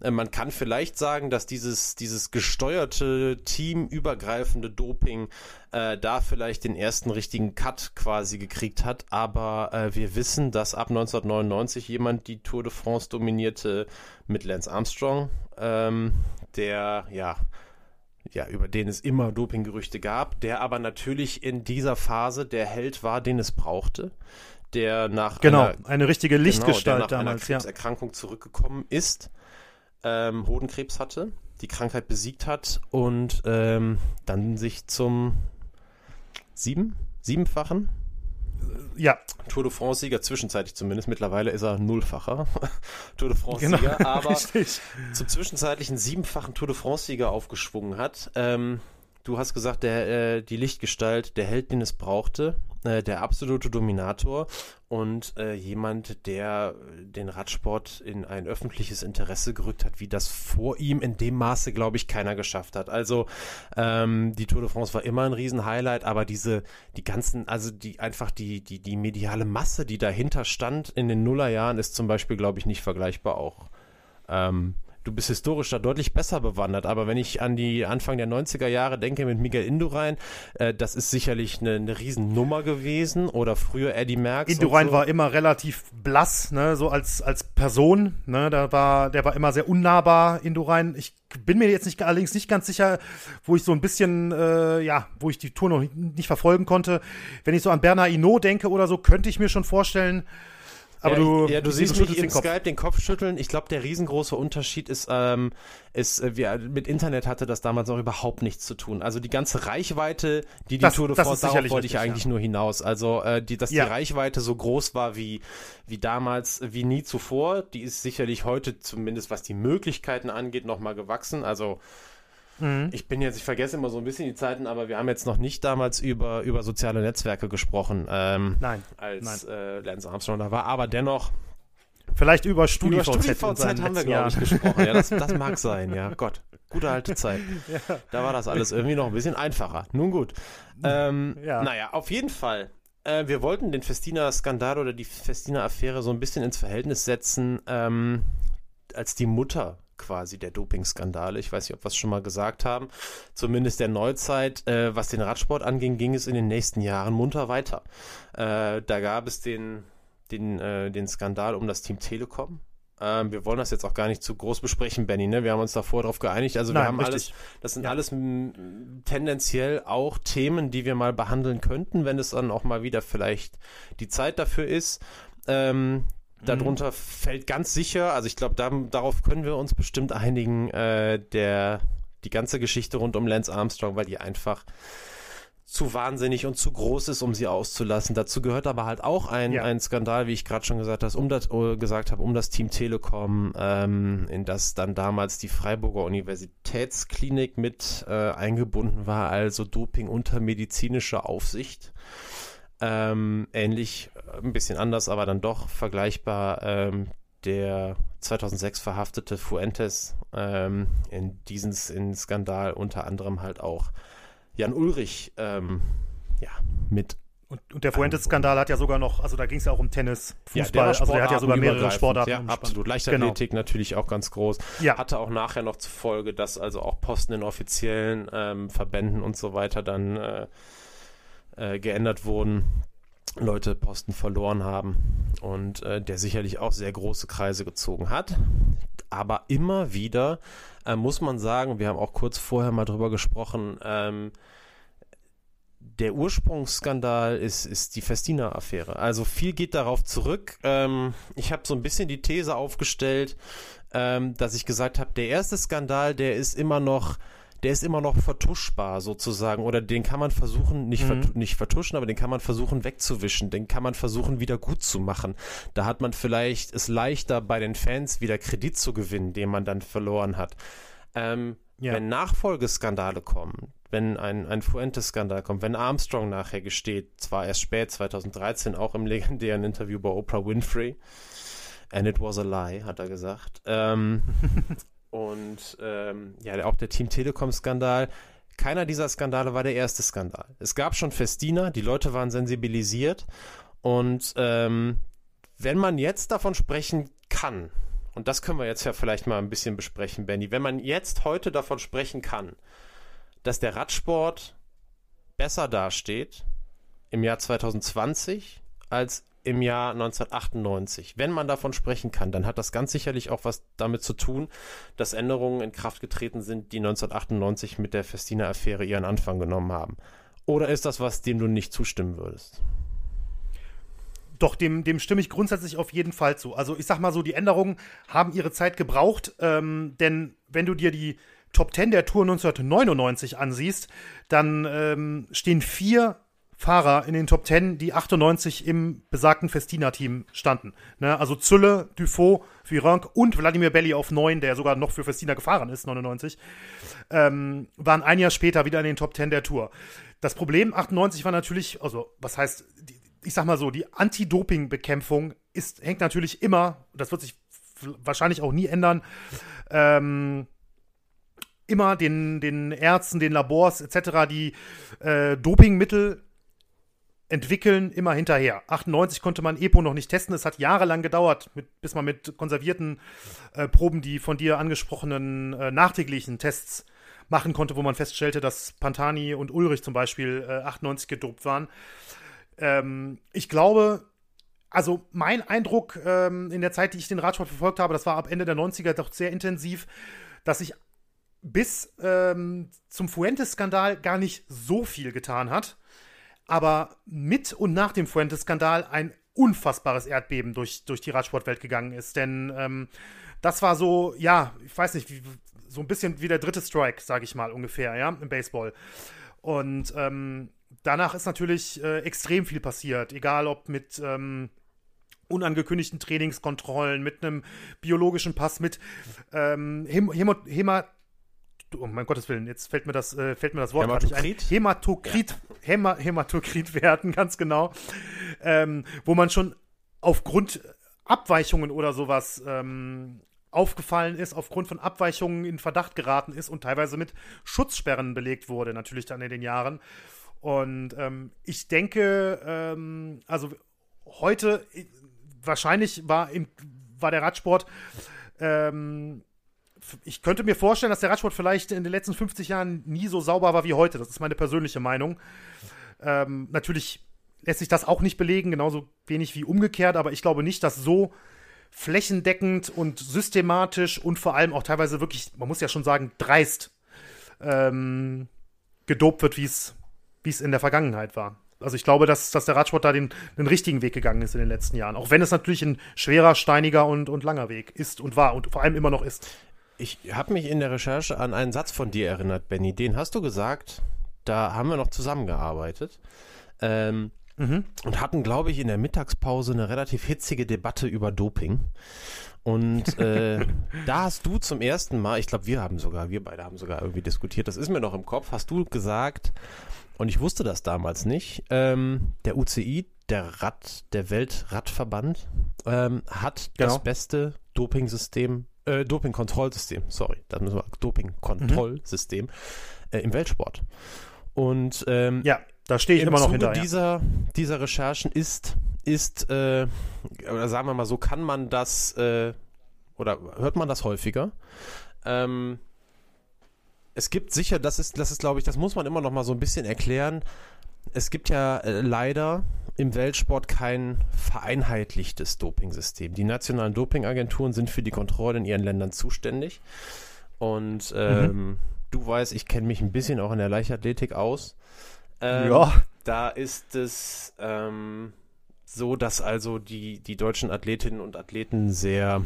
Äh, man kann vielleicht sagen, dass dieses, dieses gesteuerte, teamübergreifende Doping äh, da vielleicht den ersten richtigen Cut quasi gekriegt hat. Aber äh, wir wissen, dass ab 1999 jemand die Tour de France dominierte mit Lance Armstrong, ähm, der, ja, ja, über den es immer Dopinggerüchte gab, der aber natürlich in dieser Phase der Held war, den es brauchte, der nach genau, einer, eine richtige Lichtgestalt genau, der nach damals, einer Krebserkrankung ja. zurückgekommen ist, ähm, Hodenkrebs hatte, die Krankheit besiegt hat und ähm, dann sich zum sieben, siebenfachen ja. Tour de France-Sieger, zwischenzeitlich zumindest. Mittlerweile ist er Nullfacher Tour de France-Sieger, genau, aber richtig. zum zwischenzeitlichen siebenfachen Tour de France-Sieger aufgeschwungen hat. Ähm, du hast gesagt, der, äh, die Lichtgestalt, der Held, den es brauchte, äh, der absolute Dominator und äh, jemand, der den Radsport in ein öffentliches Interesse gerückt hat, wie das vor ihm in dem Maße, glaube ich, keiner geschafft hat. Also ähm, die Tour de France war immer ein Riesenhighlight, aber diese, die ganzen, also die einfach die, die, die mediale Masse, die dahinter stand in den Nullerjahren, ist zum Beispiel, glaube ich, nicht vergleichbar auch. Ähm, du bist historisch da deutlich besser bewandert. Aber wenn ich an die Anfang der 90er Jahre denke mit Miguel Indurain, äh, das ist sicherlich eine, eine Riesennummer gewesen. Oder früher Eddie Merckx. Indurain so. war immer relativ blass, ne, so als, als Person. Ne, da war, der war immer sehr unnahbar, Indurain. Ich bin mir jetzt nicht, allerdings nicht ganz sicher, wo ich so ein bisschen, äh, ja, wo ich die Tour noch nicht, nicht verfolgen konnte. Wenn ich so an Bernard Hinault denke oder so, könnte ich mir schon vorstellen, Aber ja, du, ja, du ich siehst mich im. Skype den Kopf schütteln. Ich glaube, der riesengroße Unterschied ist, ähm, ist äh, wir, mit Internet hatte das damals noch überhaupt nichts zu tun. Also die ganze Reichweite, die die Das- Tour de France, darauf wollte ich richtig, eigentlich nur hinaus. Also äh, die, dass Ja. die Reichweite so groß war wie wie damals, wie nie zuvor. Die ist sicherlich heute zumindest, was die Möglichkeiten angeht, noch mal gewachsen. Also Mhm. ich bin jetzt, ich vergesse immer so ein bisschen die Zeiten, aber wir haben jetzt noch nicht damals über, über soziale Netzwerke gesprochen, ähm, Nein, als äh, Lance Armstrong da war. Aber dennoch, vielleicht über über StudiVZ. seinen haben wir, glaube ich, gesprochen. Ja, das, das mag sein, ja. Gott, gute alte Zeit. Da war das alles irgendwie noch ein bisschen einfacher. Nun gut. Ähm, Ja. Naja, auf jeden Fall. Äh, wir wollten den Festina-Skandal oder die Festina-Affäre so ein bisschen ins Verhältnis setzen, ähm, als die Mutter quasi der Dopingskandale. Ich weiß nicht, ob wir es schon mal gesagt haben. Zumindest der Neuzeit. Äh, was den Radsport anging, ging es in den nächsten Jahren munter weiter. Äh, da gab es den, den, äh, den Skandal um das Team Telekom. Ähm, wir wollen das jetzt auch gar nicht zu groß besprechen, Benny. Ne? Wir haben uns davor darauf geeinigt. Also wir Nein, haben richtig. alles, das sind Ja. alles tendenziell auch Themen, die wir mal behandeln könnten, wenn es dann auch mal wieder vielleicht die Zeit dafür ist. Ähm, darunter fällt ganz sicher, also ich glaube, da, darauf können wir uns bestimmt einigen, äh, der die ganze Geschichte rund um Lance Armstrong, weil die einfach zu wahnsinnig und zu groß ist, um sie auszulassen. Dazu gehört aber halt auch ein, Ja. ein Skandal, wie ich gerade schon gesagt, hast, um das, äh, gesagt habe, um das Team Telekom, ähm, in das dann damals die Freiburger Universitätsklinik mit äh, eingebunden war, also Doping unter medizinischer Aufsicht. Ähm, ähnlich, äh, ein bisschen anders, aber dann doch vergleichbar ähm, der 2006 verhaftete Fuentes ähm, in diesen in Skandal unter anderem halt auch Jan Ulrich ähm, ja, mit Und, und der Fuentes-Skandal hat ja sogar noch, also da ging es ja auch um Tennis, ja, Fußball, also der hat ja sogar mehrere. Sportarten. Ja, absolut. Leichtathletik natürlich auch ganz groß. Ja, Hatte auch nachher noch zur Folge, dass also auch Posten in offiziellen ähm, Verbänden und so weiter dann äh, äh, geändert wurden. Leute Posten verloren haben und äh, der sicherlich auch sehr große Kreise gezogen hat. Aber immer wieder äh, muss man sagen, wir haben auch kurz vorher mal drüber gesprochen, ähm, der Ursprungsskandal ist, ist die Festina-Affäre. Also viel geht darauf zurück. Ähm, ich habe so ein bisschen die These aufgestellt, ähm, dass ich gesagt habe, der erste Skandal, der ist immer noch, der ist immer noch vertuschbar sozusagen. Oder den kann man versuchen, nicht, Mhm. vertu nicht vertuschen, aber den kann man versuchen wegzuwischen. Den kann man versuchen wieder gut zu machen. Da hat man vielleicht es leichter bei den Fans wieder Kredit zu gewinnen, den man dann verloren hat. Ähm, Ja. Wenn Nachfolgeskandale kommen, wenn ein, ein Fuentes-Skandal kommt, wenn Armstrong nachher gesteht, zwar erst spät, 2013, auch im legendären Interview bei Oprah Winfrey, and it was a lie, hat er gesagt. Ähm, und ähm, ja, auch der Team Telekom-Skandal. Keiner dieser Skandale war der erste Skandal. Es gab schon Festina, die Leute waren sensibilisiert. Und ähm, wenn man jetzt davon sprechen kann, und das können wir jetzt ja vielleicht mal ein bisschen besprechen, Benny, wenn man jetzt heute davon sprechen kann, dass der Radsport besser dasteht im Jahr 2020 als im Jahr 1998. Wenn man davon sprechen kann, dann hat das ganz sicherlich auch was damit zu tun, dass Änderungen in Kraft getreten sind, die 1998 mit der Festina-Affäre ihren Anfang genommen haben. Oder ist das was, dem du nicht zustimmen würdest? Doch, dem, dem stimme ich grundsätzlich auf jeden Fall zu. Also ich sag mal so, die Änderungen haben ihre Zeit gebraucht, ähm, denn wenn du dir die Top 10 der Tour 1999 ansiehst, dann ähm, stehen vier Fahrer in den Top 10, die 98 im besagten Festina-Team standen. Ne? Also Zülle, Dufaux, Virenque und Wladimir Belli auf 9, der sogar noch für Festina gefahren ist, 99, ähm, waren ein Jahr später wieder in den Top 10 der Tour. Das Problem 98 war natürlich, also was heißt, ich sag mal so, die Anti-Doping-Bekämpfung hängt natürlich immer, das wird sich wahrscheinlich auch nie ändern, ähm, immer den, den Ärzten, den Labors etc., die äh, Dopingmittel entwickeln, immer hinterher. 98 konnte man EPO noch nicht testen. Es hat jahrelang gedauert, mit, bis man mit konservierten äh, Proben die von dir angesprochenen äh, nachträglichen Tests machen konnte, wo man feststellte, dass Pantani und Ulrich zum Beispiel äh, 98 gedopt waren. Ähm, ich glaube, also mein Eindruck ähm, in der Zeit, die ich den Radsport verfolgt habe, das war ab Ende der 90er doch sehr intensiv, dass sich bis ähm, zum Fuentes-Skandal gar nicht so viel getan hat. Aber mit und nach dem Fuentes-Skandal ein unfassbares Erdbeben durch, durch die Radsportwelt gegangen ist. Denn ähm, das war so, ja, ich weiß nicht, wie, so ein bisschen wie der dritte Strike, sage ich mal ungefähr, ja, im Baseball. Und ähm, danach ist natürlich äh, extrem viel passiert, egal ob mit ähm, unangekündigten Trainingskontrollen, mit einem biologischen Pass, mit ähm, Häm Hämat Hämat oh mein Gottes Willen, jetzt fällt mir das, äh, fällt mir das Wort ein. Hämatokrit, ja. Häma Hämatokritwerten, ganz genau. Ähm, wo man schon aufgrund Abweichungen oder sowas ähm, aufgefallen ist, aufgrund von Abweichungen in Verdacht geraten ist und teilweise mit Schutzsperren belegt wurde, natürlich dann in den Jahren. Und ähm, ich denke, ähm, also heute, wahrscheinlich war, im, war der Radsport, ähm, ich könnte mir vorstellen, dass der Radsport vielleicht in den letzten 50 Jahren nie so sauber war wie heute. Das ist meine persönliche Meinung. Ähm, natürlich lässt sich das auch nicht belegen, genauso wenig wie umgekehrt, aber ich glaube nicht, dass so flächendeckend und systematisch und vor allem auch teilweise wirklich, man muss ja schon sagen, dreist ähm, gedopt wird, wie es in der Vergangenheit war. Also ich glaube, dass, dass der Radsport da den, den richtigen Weg gegangen ist in den letzten Jahren. Auch wenn es natürlich ein schwerer, steiniger und, und langer Weg ist und war und vor allem immer noch ist. Ich habe mich in der Recherche an einen Satz von dir erinnert, Benny. Den hast du gesagt, da haben wir noch zusammengearbeitet. Ähm, mhm. Und hatten, glaube ich, in der Mittagspause eine relativ hitzige Debatte über Doping. Und äh, da hast du zum ersten Mal, ich glaube, wir haben sogar, wir beide haben sogar irgendwie diskutiert, das ist mir noch im Kopf, hast du gesagt, und ich wusste das damals nicht, ähm, der UCI, der Rad, der Weltradverband, ähm, hat genau. das beste Dopingsystem, äh, Dopingkontrollsystem, sorry, das müssen wir, Dopingkontrollsystem mhm. äh, im Weltsport. Und ähm, ja, da stehe ich immer noch hinter. Dieser, dieser Recherchen ist, ist äh, oder sagen wir mal so, kann man das äh, oder hört man das häufiger? Ähm, es gibt sicher, das ist, das ist, glaube ich, das muss man immer noch mal so ein bisschen erklären. Es gibt ja äh, leider im Weltsport kein vereinheitlichtes Dopingsystem. Die nationalen Dopingagenturen sind für die Kontrolle in ihren Ländern zuständig. Und ähm, mhm. du weißt, ich kenne mich ein bisschen auch in der Leichtathletik aus. Ähm, ja. Da ist es ähm, so, dass also die, die deutschen Athletinnen und Athleten sehr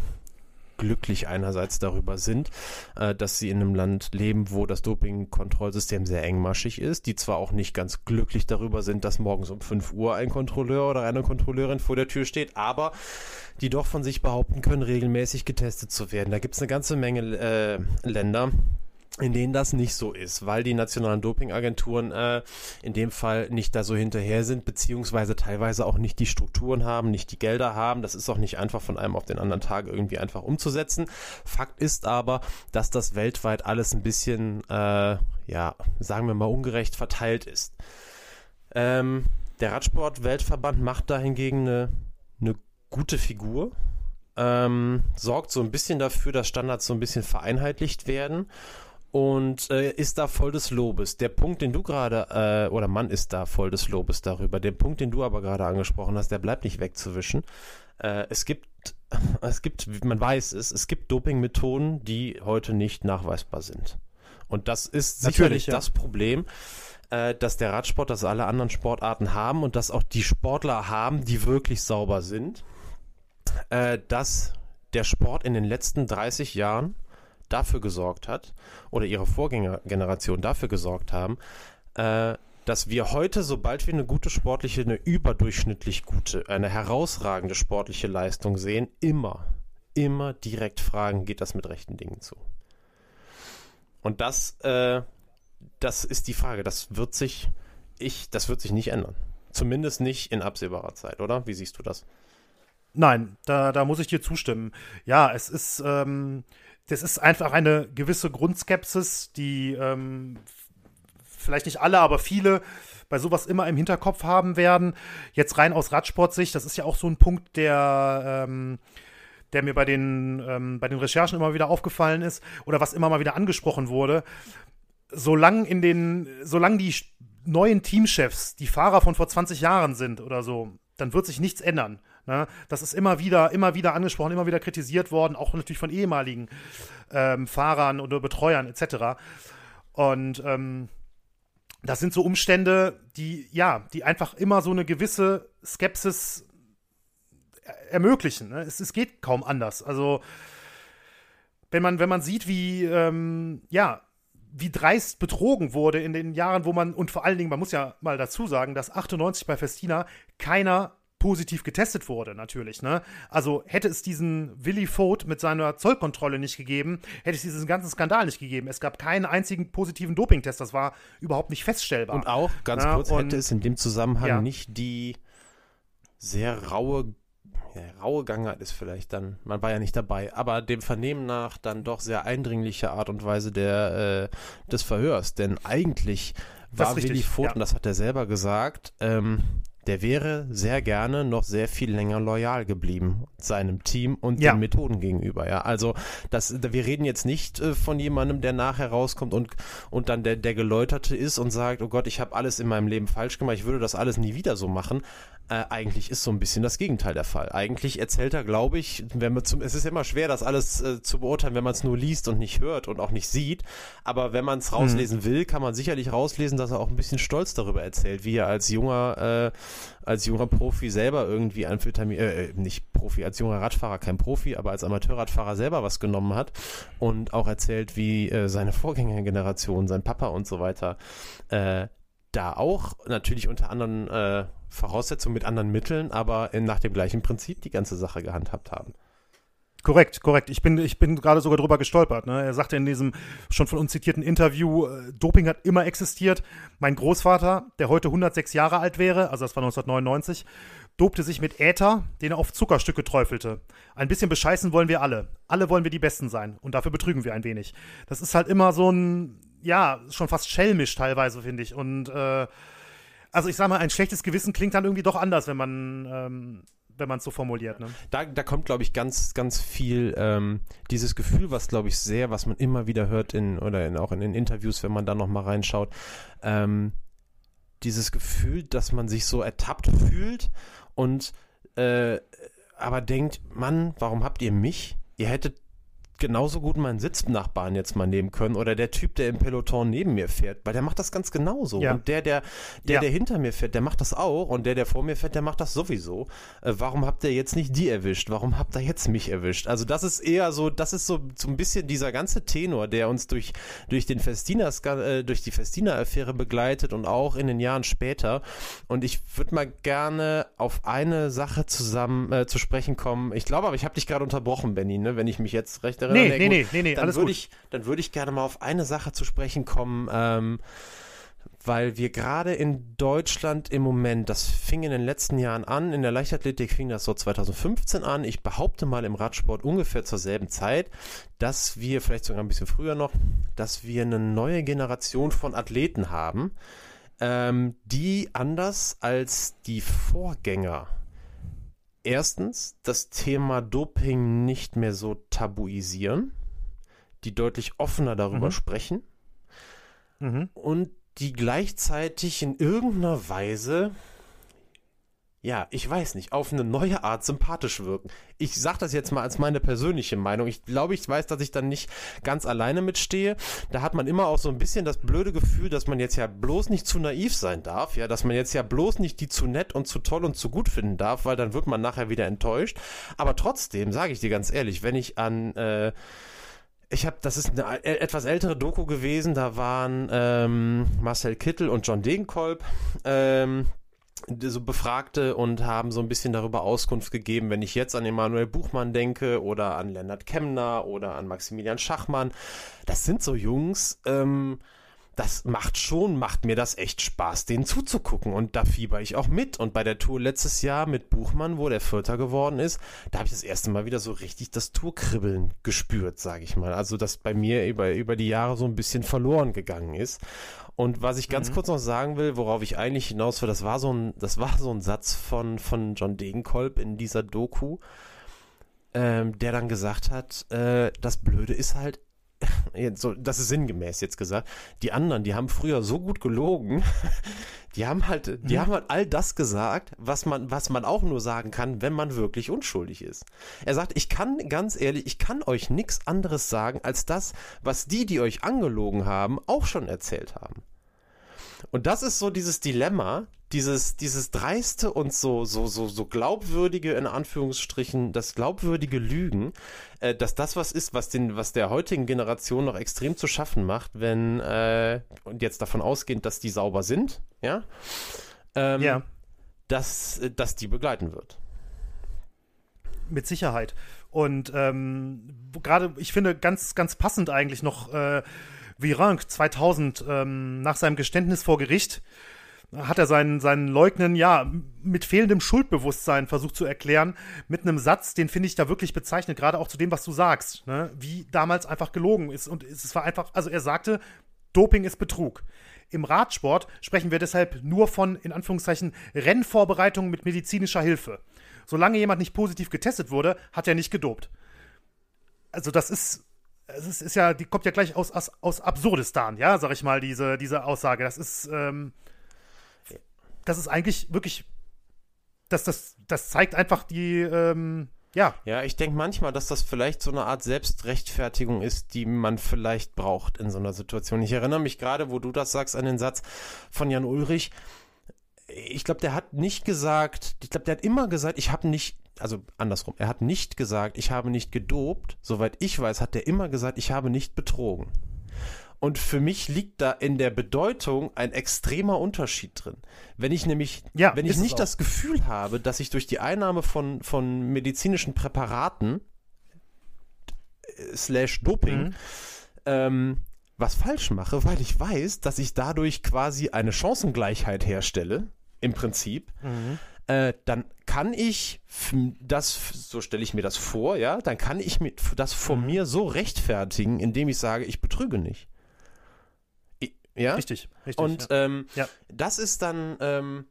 glücklich einerseits darüber sind, äh, dass sie in einem Land leben, wo das Dopingkontrollsystem sehr engmaschig ist, die zwar auch nicht ganz glücklich darüber sind, dass morgens um 5 Uhr ein Kontrolleur oder eine Kontrolleurin vor der Tür steht, aber die doch von sich behaupten können, regelmäßig getestet zu werden. Da gibt es eine ganze Menge äh, Länder, in denen das nicht so ist, weil die nationalen Dopingagenturen äh, in dem Fall nicht da so hinterher sind, beziehungsweise teilweise auch nicht die Strukturen haben, nicht die Gelder haben. Das ist auch nicht einfach von einem auf den anderen Tag irgendwie einfach umzusetzen. Fakt ist aber, dass das weltweit alles ein bisschen, äh, ja, sagen wir mal, ungerecht verteilt ist. Ähm, der Radsport-Weltverband macht da hingegen eine, eine gute Figur. Ähm, sorgt so ein bisschen dafür, dass Standards so ein bisschen vereinheitlicht werden und äh, ist da voll des Lobes. Der Punkt, den du gerade, äh, oder Mann ist da voll des Lobes darüber. Der Punkt, den du aber gerade angesprochen hast, der bleibt nicht wegzuwischen. Äh, es gibt, es gibt, man weiß es, es gibt Dopingmethoden, die heute nicht nachweisbar sind. Und das ist sicherlich ja. das Problem, äh, dass der Radsport, dass alle anderen Sportarten haben und dass auch die Sportler haben, die wirklich sauber sind, äh, dass der Sport in den letzten 30 Jahren dafür gesorgt hat, oder ihre Vorgängergeneration dafür gesorgt haben, äh, dass wir heute, sobald wir eine gute sportliche, eine überdurchschnittlich gute, eine herausragende sportliche Leistung sehen, immer, immer direkt fragen, geht das mit rechten Dingen zu? Und das, äh, das ist die Frage. Das wird sich, ich, das wird sich nicht ändern. Zumindest nicht in absehbarer Zeit, oder? Wie siehst du das? Nein, da, da muss ich dir zustimmen. Ja, es ist, ähm, das ist einfach eine gewisse Grundskepsis, die ähm, vielleicht nicht alle, aber viele bei sowas immer im Hinterkopf haben werden. Jetzt rein aus Radsportsicht, das ist ja auch so ein Punkt, der, ähm, der mir bei den, ähm, bei den Recherchen immer wieder aufgefallen ist oder was immer mal wieder angesprochen wurde. Solange in den, solange die neuen Teamchefs die Fahrer von vor 20 Jahren sind oder so, dann wird sich nichts ändern. Ne? Das ist immer wieder, immer wieder angesprochen, immer wieder kritisiert worden, auch natürlich von ehemaligen ähm, Fahrern oder Betreuern etc. Und ähm, das sind so Umstände, die, ja, die einfach immer so eine gewisse Skepsis ermöglichen. Ne? Es, es geht kaum anders. Also wenn man, wenn man sieht, wie, ähm, ja, wie dreist betrogen wurde in den Jahren, wo man, und vor allen Dingen, man muss ja mal dazu sagen, dass 98 bei Festina keiner positiv getestet wurde, natürlich. Ne? Also hätte es diesen Willy Vogt mit seiner Zollkontrolle nicht gegeben, hätte es diesen ganzen Skandal nicht gegeben. Es gab keinen einzigen positiven Dopingtest, das war überhaupt nicht feststellbar. Und auch, ganz ja, kurz, hätte es in dem Zusammenhang ja. nicht die sehr raue ja, raue Gangart ist vielleicht dann, man war ja nicht dabei, aber dem Vernehmen nach dann doch sehr eindringliche Art und Weise der, äh, des Verhörs. Denn eigentlich war Willi Vogt, ja. und das hat er selber gesagt, ähm, der wäre sehr gerne noch sehr viel länger loyal geblieben seinem Team und ja. den Methoden gegenüber. Ja, also das, wir reden jetzt nicht äh, von jemandem, der nachher rauskommt und und dann der der geläuterte ist und sagt, oh Gott, ich habe alles in meinem Leben falsch gemacht, ich würde das alles nie wieder so machen. Äh, eigentlich ist so ein bisschen das Gegenteil der Fall. Eigentlich erzählt er, glaube ich, wenn man zum, es ist immer schwer, das alles äh, zu beurteilen, wenn man es nur liest und nicht hört und auch nicht sieht. Aber wenn man es mhm. rauslesen mhm. will, kann man sicherlich rauslesen, dass er auch ein bisschen stolz darüber erzählt, wie er als junger, äh, als junger Profi selber irgendwie Amphetamin, äh, nicht Profi, als junger Radfahrer kein Profi, aber als Amateurradfahrer selber was genommen hat und auch erzählt, wie äh, seine Vorgängergeneration, sein Papa und so weiter, äh, da auch natürlich unter anderen äh, Voraussetzungen mit anderen Mitteln, aber nach dem gleichen Prinzip die ganze Sache gehandhabt haben. Korrekt, korrekt. Ich bin, ich bin gerade sogar drüber gestolpert. Ne? Er sagte in diesem schon von uns zitierten Interview, äh, Doping hat immer existiert. Mein Großvater, der heute 106 Jahre alt wäre, also das war 1999, dopte sich mit Äther, den er auf Zuckerstücke träufelte. Ein bisschen bescheißen wollen wir alle. Alle wollen wir die Besten sein. Und dafür betrügen wir ein wenig. Das ist halt immer so ein, ja, schon fast schelmisch teilweise, finde ich. Und äh, also ich sag mal, ein schlechtes Gewissen klingt dann irgendwie doch anders, wenn man ähm, wenn man es so formuliert. Ne? Da, da kommt, glaube ich, ganz, ganz viel ähm, dieses Gefühl, was, glaube ich, sehr, was man immer wieder hört in oder in, auch in den Interviews, wenn man da noch mal reinschaut, ähm, dieses Gefühl, dass man sich so ertappt fühlt und äh, aber denkt, Mann, warum habt ihr mich? Ihr hättet genauso gut meinen Sitznachbarn jetzt mal nehmen können oder der Typ, der im Peloton neben mir fährt, weil der macht das ganz genauso. Ja. Und der, der, der, ja. der hinter mir fährt, der macht das auch und der, der vor mir fährt, der macht das sowieso. Äh, warum habt ihr jetzt nicht die erwischt? Warum habt ihr jetzt mich erwischt? Also das ist eher so, das ist so, so ein bisschen dieser ganze Tenor, der uns durch, durch den Festina, äh, durch die Festina-Affäre begleitet und auch in den Jahren später. Und ich würde mal gerne auf eine Sache zusammen äh, zu sprechen kommen. Ich glaube aber, ich habe dich gerade unterbrochen, Benny, ne? wenn ich mich jetzt recht erinnere nee, nee, nee, nee, nee, dann alles würde gut. ich, dann würde ich gerne mal auf eine Sache zu sprechen kommen, ähm, weil wir gerade in Deutschland im Moment, das fing in den letzten Jahren an, in der Leichtathletik fing das so 2015 an, ich behaupte mal im Radsport ungefähr zur selben Zeit, dass wir, vielleicht sogar ein bisschen früher noch, dass wir eine neue Generation von Athleten haben, ähm, die anders als die Vorgänger erstens das Thema Doping nicht mehr so tabuisieren, die deutlich offener darüber mhm. sprechen mhm. und die gleichzeitig in irgendeiner Weise ja, ich weiß nicht, auf eine neue Art sympathisch wirken. Ich sage das jetzt mal als meine persönliche Meinung. Ich glaube, ich weiß, dass ich dann nicht ganz alleine mitstehe. Da hat man immer auch so ein bisschen das blöde Gefühl, dass man jetzt ja bloß nicht zu naiv sein darf, ja, dass man jetzt ja bloß nicht die zu nett und zu toll und zu gut finden darf, weil dann wird man nachher wieder enttäuscht. Aber trotzdem, sage ich dir ganz ehrlich, wenn ich an äh, ich habe, das ist eine etwas ältere Doku gewesen, da waren ähm, Marcel Kittel und John Degenkolb ähm, so Befragte und haben so ein bisschen darüber Auskunft gegeben, wenn ich jetzt an Emanuel Buchmann denke oder an Lennart Kemner oder an Maximilian Schachmann. Das sind so Jungs, ähm, das macht schon, macht mir das echt Spaß, denen zuzugucken. Und da fieber ich auch mit. Und bei der Tour letztes Jahr mit Buchmann, wo der Vierter geworden ist, da habe ich das erste Mal wieder so richtig das Tourkribbeln gespürt, sage ich mal. Also, das bei mir über, über die Jahre so ein bisschen verloren gegangen ist. Und was ich ganz mhm. kurz noch sagen will, worauf ich eigentlich hinaus will, das war so ein, das war so ein Satz von, von John Degenkolb in dieser Doku, ähm, der dann gesagt hat, äh, das Blöde ist halt, so, das ist sinngemäß jetzt gesagt, die anderen, die haben früher so gut gelogen, die haben halt, die mhm. haben halt all das gesagt, was man, was man auch nur sagen kann, wenn man wirklich unschuldig ist. Er sagt, ich kann, ganz ehrlich, ich kann euch nichts anderes sagen, als das, was die, die euch angelogen haben, auch schon erzählt haben. Und das ist so dieses Dilemma, dieses, dieses dreiste und so, so, so, so glaubwürdige, in Anführungsstrichen, das glaubwürdige Lügen, äh, dass das was ist, was den, was der heutigen Generation noch extrem zu schaffen macht, wenn, äh, und jetzt davon ausgehend, dass die sauber sind, ja, ähm, Ja. dass, dass die begleiten wird. Mit Sicherheit. Und ähm, gerade, ich finde, ganz, ganz passend eigentlich noch äh, Virenque 2000 ähm, nach seinem Geständnis vor Gericht hat er seinen, seinen Leugnen, ja, mit fehlendem Schuldbewusstsein versucht zu erklären, mit einem Satz, den finde ich da wirklich bezeichnet, gerade auch zu dem, was du sagst, ne? wie damals einfach gelogen ist. Und es war einfach, also er sagte, Doping ist Betrug. Im Radsport sprechen wir deshalb nur von, in Anführungszeichen, Rennvorbereitungen mit medizinischer Hilfe. Solange jemand nicht positiv getestet wurde, hat er nicht gedopt. Also das ist, es ist, ja, die kommt ja gleich aus, aus, aus Absurdistan, ja, sag ich mal, diese, diese Aussage. Das ist, ähm, das ist eigentlich wirklich, das, das, das zeigt einfach die, ähm, ja, Ja, ich denke manchmal, dass das vielleicht so eine Art Selbstrechtfertigung ist, die man vielleicht braucht in so einer Situation. Ich erinnere mich gerade, wo du das sagst, an den Satz von Jan Ulrich. Ich glaube, der hat nicht gesagt, ich glaube, der hat immer gesagt, ich habe nicht, also andersrum, er hat nicht gesagt, ich habe nicht gedopt. Soweit ich weiß, hat er immer gesagt, ich habe nicht betrogen. Und für mich liegt da in der Bedeutung ein extremer Unterschied drin. Wenn ich nämlich, Ja, wenn ich nicht das Gefühl habe, dass ich durch die Einnahme von, von medizinischen Präparaten äh, slash Doping Mhm. ähm, was falsch mache, weil ich weiß, dass ich dadurch quasi eine Chancengleichheit herstelle, im Prinzip, äh, dann kann ich das, so stelle ich mir das vor, ja, dann kann ich mir das von Mhm. mir so rechtfertigen, indem ich sage, ich betrüge nicht. Ja? richtig, richtig. Und ja. ähm, Ja. das ist dann, ähm,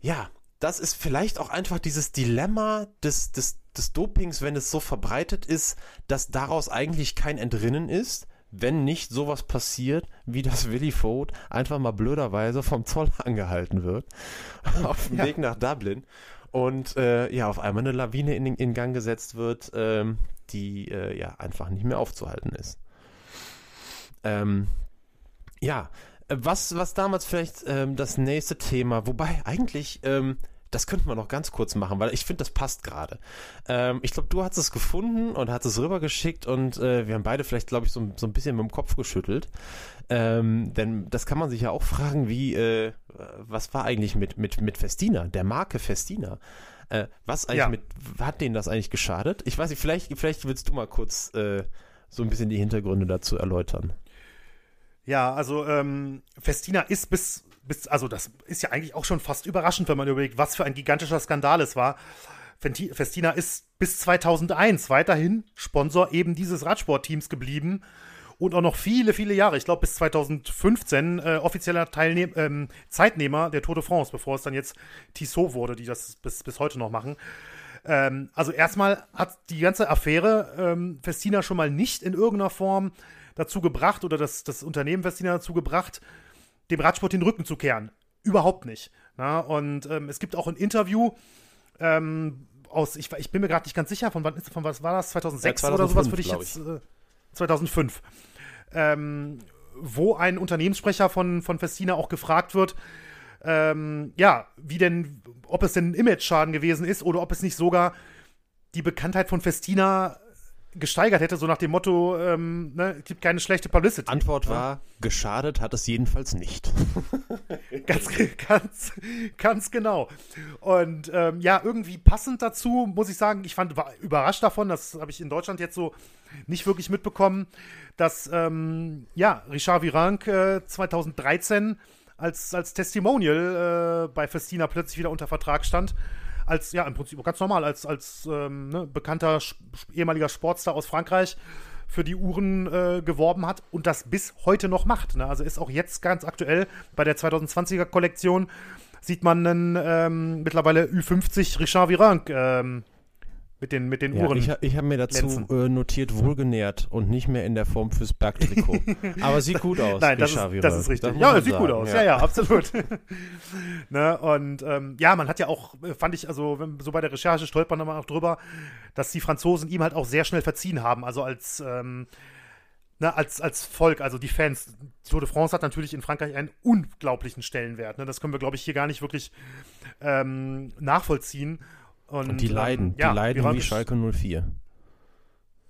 ja, das ist vielleicht auch einfach dieses Dilemma des, des, des Dopings, wenn es so verbreitet ist, dass daraus eigentlich kein Entrinnen ist, wenn nicht sowas passiert, wie das Willy Vogt einfach mal blöderweise vom Zoll angehalten wird, auf dem Ja. Weg nach Dublin und äh, ja, auf einmal eine Lawine in, in Gang gesetzt wird, ähm, die äh, ja einfach nicht mehr aufzuhalten ist. Ähm, ja, äh, was, was damals vielleicht ähm, das nächste Thema, wobei eigentlich, ähm, das könnten wir noch ganz kurz machen, weil ich finde, das passt gerade. Ähm, ich glaube, du hast es gefunden und hast es rübergeschickt und äh, wir haben beide vielleicht, glaube ich, so, so ein bisschen mit dem Kopf geschüttelt. Ähm, denn das kann man sich ja auch fragen, wie, äh, was war eigentlich mit, mit, mit Festina, der Marke Festina? Äh, was eigentlich Ja. mit, hat denen das eigentlich geschadet? Ich weiß nicht, vielleicht, vielleicht willst du mal kurz äh, so ein bisschen die Hintergründe dazu erläutern. Ja, also ähm, Festina ist bis, bis, also das ist ja eigentlich auch schon fast überraschend, wenn man überlegt, was für ein gigantischer Skandal es war. Festina ist bis 2001 weiterhin Sponsor eben dieses Radsportteams geblieben und auch noch viele, viele Jahre, ich glaube bis 2015, äh, offizieller Teilnehm ähm, Zeitnehmer der Tour de France, bevor es dann jetzt Tissot wurde, die das bis, bis heute noch machen. Ähm, also erstmal hat die ganze Affäre ähm, Festina schon mal nicht in irgendeiner Form dazu gebracht oder das, das Unternehmen Festina dazu gebracht, dem Radsport den Rücken zu kehren. Überhaupt nicht. Na, und ähm, es gibt auch ein Interview ähm, aus, ich, ich bin mir gerade nicht ganz sicher, von wann ist, von was war das? 2006 Ja, oder sowas 2005, würde ich jetzt. Äh, 2005. Ähm, wo ein Unternehmenssprecher von, von Festina auch gefragt wird, ähm, ja, wie denn, ob es denn ein Image-Schaden gewesen ist oder ob es nicht sogar die Bekanntheit von Festina gesteigert hätte, so nach dem Motto, ähm, ne, es gibt keine schlechte Publicity. Antwort war, geschadet hat es jedenfalls nicht. Ganz, ganz, ganz genau. Und ähm, ja, irgendwie passend dazu, muss ich sagen, ich fand, war überrascht davon, das habe ich in Deutschland jetzt so nicht wirklich mitbekommen, dass ähm, ja, Richard Virenque äh, 2013 als, als Testimonial äh, bei Festina plötzlich wieder unter Vertrag stand. Als, ja, im Prinzip ganz normal, als, als ähm, ne, bekannter ehemaliger Sportstar aus Frankreich für die Uhren äh, geworben hat und das bis heute noch macht. Ne? Also ist auch jetzt ganz aktuell bei der 2020er Kollektion sieht man einen ähm, mittlerweile Ü50 Richard Virenque ähm, mit den, mit den Ja, Uhren. ich ich habe mir dazu äh, notiert wohlgenährt und nicht mehr in der Form fürs Bergtrikot. Aber sieht gut aus. Nein, das ist, das ist richtig. muss Ja, sieht gut sagen, aus. Ja, ja, absolut. ne, und ähm, ja, man hat ja auch, äh, fand ich, also so bei der Recherche stolpert man auch drüber, dass die Franzosen ihm halt auch sehr schnell verziehen haben. Also als ähm, ne, als, als Volk, also die Fans. Tour de France hat natürlich in Frankreich einen unglaublichen Stellenwert. Ne? Das können wir, glaube ich, hier gar nicht wirklich ähm, nachvollziehen. Und, und die ähm, leiden, ja, die leiden wie Schalke 04.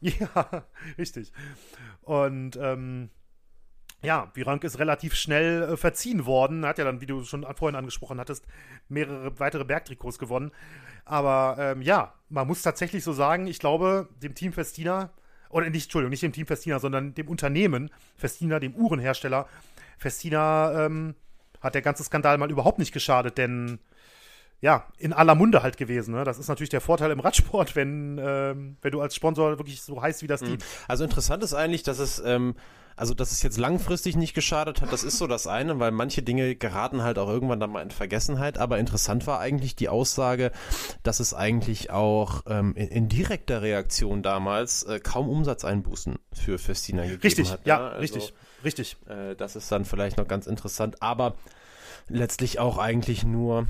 Ja, richtig. Und ähm, ja, Virank ist relativ schnell äh, verziehen worden. Hat ja dann, wie du schon vorhin angesprochen hattest, mehrere weitere Bergtrikots gewonnen. Aber ähm, ja, man muss tatsächlich so sagen, ich glaube, dem Team Festina, oder nicht, Entschuldigung, nicht dem Team Festina, sondern dem Unternehmen Festina, dem Uhrenhersteller Festina, ähm, hat der ganze Skandal mal überhaupt nicht geschadet, denn ja, in aller Munde halt gewesen. Ne? Das ist natürlich der Vorteil im Radsport, wenn, ähm, wenn du als Sponsor wirklich so heißt wie das Team. Also interessant ist eigentlich, dass es ähm, also dass es jetzt langfristig nicht geschadet hat, das ist so das eine, weil manche Dinge geraten halt auch irgendwann dann mal in Vergessenheit. Aber interessant war eigentlich die Aussage, dass es eigentlich auch ähm, in, in, direkter Reaktion damals äh, kaum Umsatzeinbußen für Festina gegeben richtig, hat. Ja, ja also, richtig, richtig. Äh, das ist dann vielleicht noch ganz interessant, aber letztlich auch eigentlich nur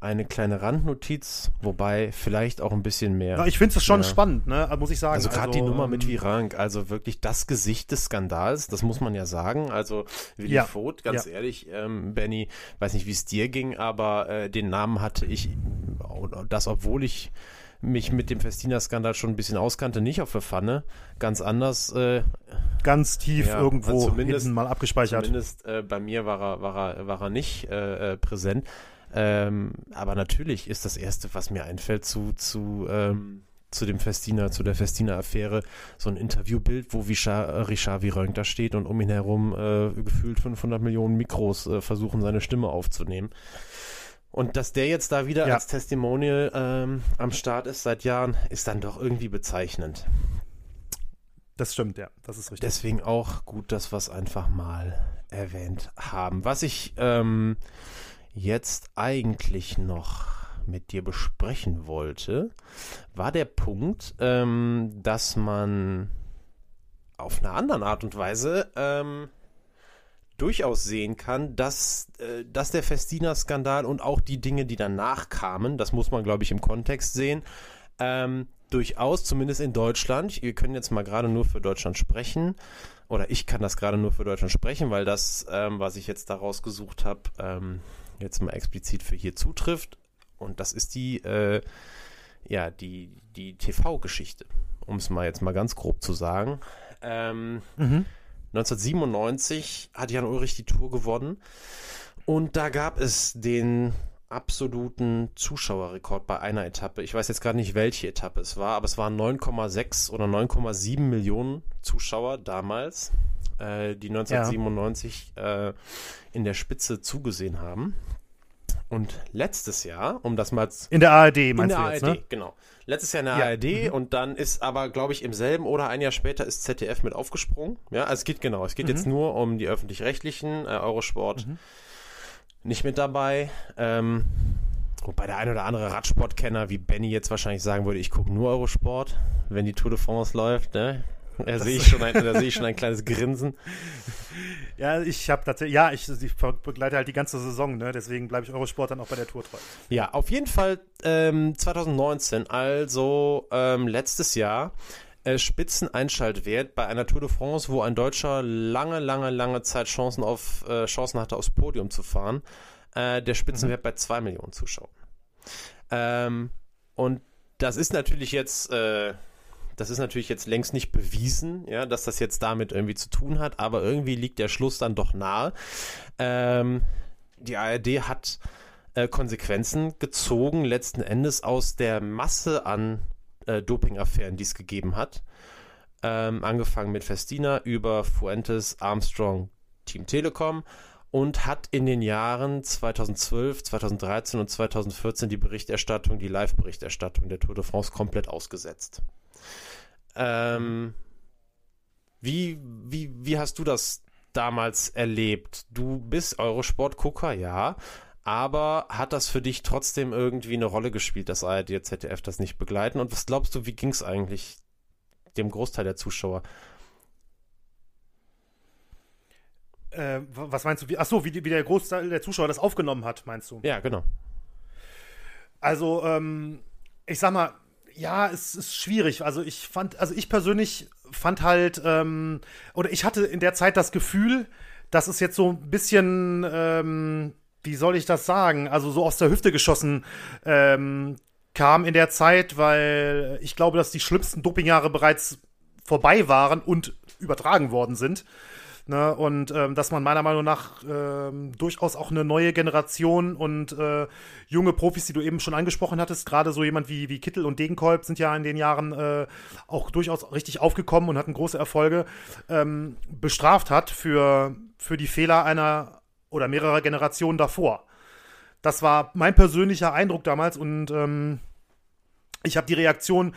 eine kleine Randnotiz, wobei vielleicht auch ein bisschen mehr. Ja, ich finde es schon ja. spannend, ne? muss ich sagen. Also gerade also, die Nummer ähm, mit Virank, also wirklich das Gesicht des Skandals, das muss man ja sagen. Also Willi ja. Vogt, ganz ja. ehrlich, ähm, Benny, weiß nicht, wie es dir ging, aber äh, den Namen hatte ich, das obwohl ich mich mit dem Festina-Skandal schon ein bisschen auskannte, nicht auf der Pfanne, ganz anders. Äh, ganz tief ja, irgendwo also hinten mal abgespeichert. Zumindest äh, bei mir war er, war er, war er nicht äh, äh präsent. Ähm, aber natürlich ist das Erste, was mir einfällt zu, zu, ähm, zu dem Festina, zu der Festina-Affäre, so ein Interviewbild, wo Richard, Richard Virenque da steht und um ihn herum äh, gefühlt 500 Millionen Mikros äh, versuchen, seine Stimme aufzunehmen. Und dass der jetzt da wieder ja. als Testimonial ähm, am Start ist seit Jahren, ist dann doch irgendwie bezeichnend. Das stimmt, ja, das ist richtig. Deswegen auch gut, dass wir es einfach mal erwähnt haben. Was ich ähm, jetzt eigentlich noch mit dir besprechen wollte, war der Punkt, ähm, dass man auf eine andere Art und Weise ähm, durchaus sehen kann, dass, äh, dass der Festina-Skandal und auch die Dinge, die danach kamen, das muss man, glaube ich, im Kontext sehen, ähm, durchaus, zumindest in Deutschland, wir können jetzt mal gerade nur für Deutschland sprechen, oder ich kann das gerade nur für Deutschland sprechen, weil das, ähm, was ich jetzt daraus gesucht habe, ähm, jetzt mal explizit für hier zutrifft. Und das ist die, äh, ja, die, die TV-Geschichte, um es mal jetzt mal ganz grob zu sagen. Ähm, mhm. 1997 hat Jan Ulrich die Tour gewonnen und da gab es den absoluten Zuschauerrekord bei einer Etappe. Ich weiß jetzt gerade nicht, welche Etappe es war, aber es waren 9,6 oder 9,7 Millionen Zuschauer damals, äh, die 1997 ja. äh, in der Spitze zugesehen haben. Und letztes Jahr, um das mal in der ARD meinst in der du ARD, jetzt, ne? genau. Letztes Jahr in der ja. ARD mhm. und dann ist aber, glaube ich, im selben oder ein Jahr später ist ZDF mit aufgesprungen. Ja, also es geht genau, es geht mhm. jetzt nur um die öffentlich-rechtlichen, äh, Eurosport mhm. Nicht mit dabei. Ähm, wobei der ein oder andere Radsportkenner wie Benny jetzt wahrscheinlich sagen würde, ich gucke nur Eurosport, wenn die Tour de France läuft. Ne? Da sehe ich, schon ein, da sehe ich schon ein kleines Grinsen. Ja, ich habe tatsächlich, ja, ich, ich, begleite halt die ganze Saison, ne? deswegen bleibe ich Eurosport dann auch bei der Tour treu. Ja, auf jeden Fall ähm, 2019, also ähm, letztes Jahr, äh, Spitzeneinschaltwert bei einer Tour de France, wo ein Deutscher lange, lange, lange Zeit Chancen, auf, äh, Chancen hatte, aufs Podium zu fahren. Äh, der Spitzenwert mhm. bei 2 Millionen Zuschauern. Ähm, und das ist natürlich jetzt äh, das ist natürlich jetzt längst nicht bewiesen, ja, dass das jetzt damit irgendwie zu tun hat, aber irgendwie liegt der Schluss dann doch nahe. Ähm, die ARD hat äh, Konsequenzen gezogen, letzten Endes aus der Masse an äh, Dopingaffären, die es gegeben hat. Ähm, angefangen mit Festina über Fuentes, Armstrong, Team Telekom und hat in den Jahren 2012, 2013 und 2014 die Berichterstattung, die Live-Berichterstattung der Tour de France komplett ausgesetzt. Ähm, wie, wie, wie hast du das damals erlebt? Du bist Eurosport-Gucker, ja. Aber hat das für dich trotzdem irgendwie eine Rolle gespielt, dass ARD und ZDF das nicht begleiten? Und was glaubst du, wie ging es eigentlich dem Großteil der Zuschauer? Äh, was meinst du? Wie, ach so, wie, wie der Großteil der Zuschauer das aufgenommen hat, meinst du? Ja, genau. Also, ähm, ich sag mal, ja, es ist schwierig. Also ich fand, also ich persönlich fand halt, ähm, oder ich hatte in der Zeit das Gefühl, dass es jetzt so ein bisschen, ähm, wie soll ich das sagen, also so aus der Hüfte geschossen ähm, kam in der Zeit, weil ich glaube, dass die schlimmsten Dopingjahre bereits vorbei waren und übertragen worden sind. Ne? Und ähm, dass man meiner Meinung nach ähm, durchaus auch eine neue Generation und äh, junge Profis, die du eben schon angesprochen hattest, gerade so jemand wie, wie Kittel und Degenkolb sind ja in den Jahren äh, auch durchaus richtig aufgekommen und hatten große Erfolge, ähm, bestraft hat für, für die Fehler einer oder mehrerer Generationen davor. Das war mein persönlicher Eindruck damals und ähm, ich habe die Reaktion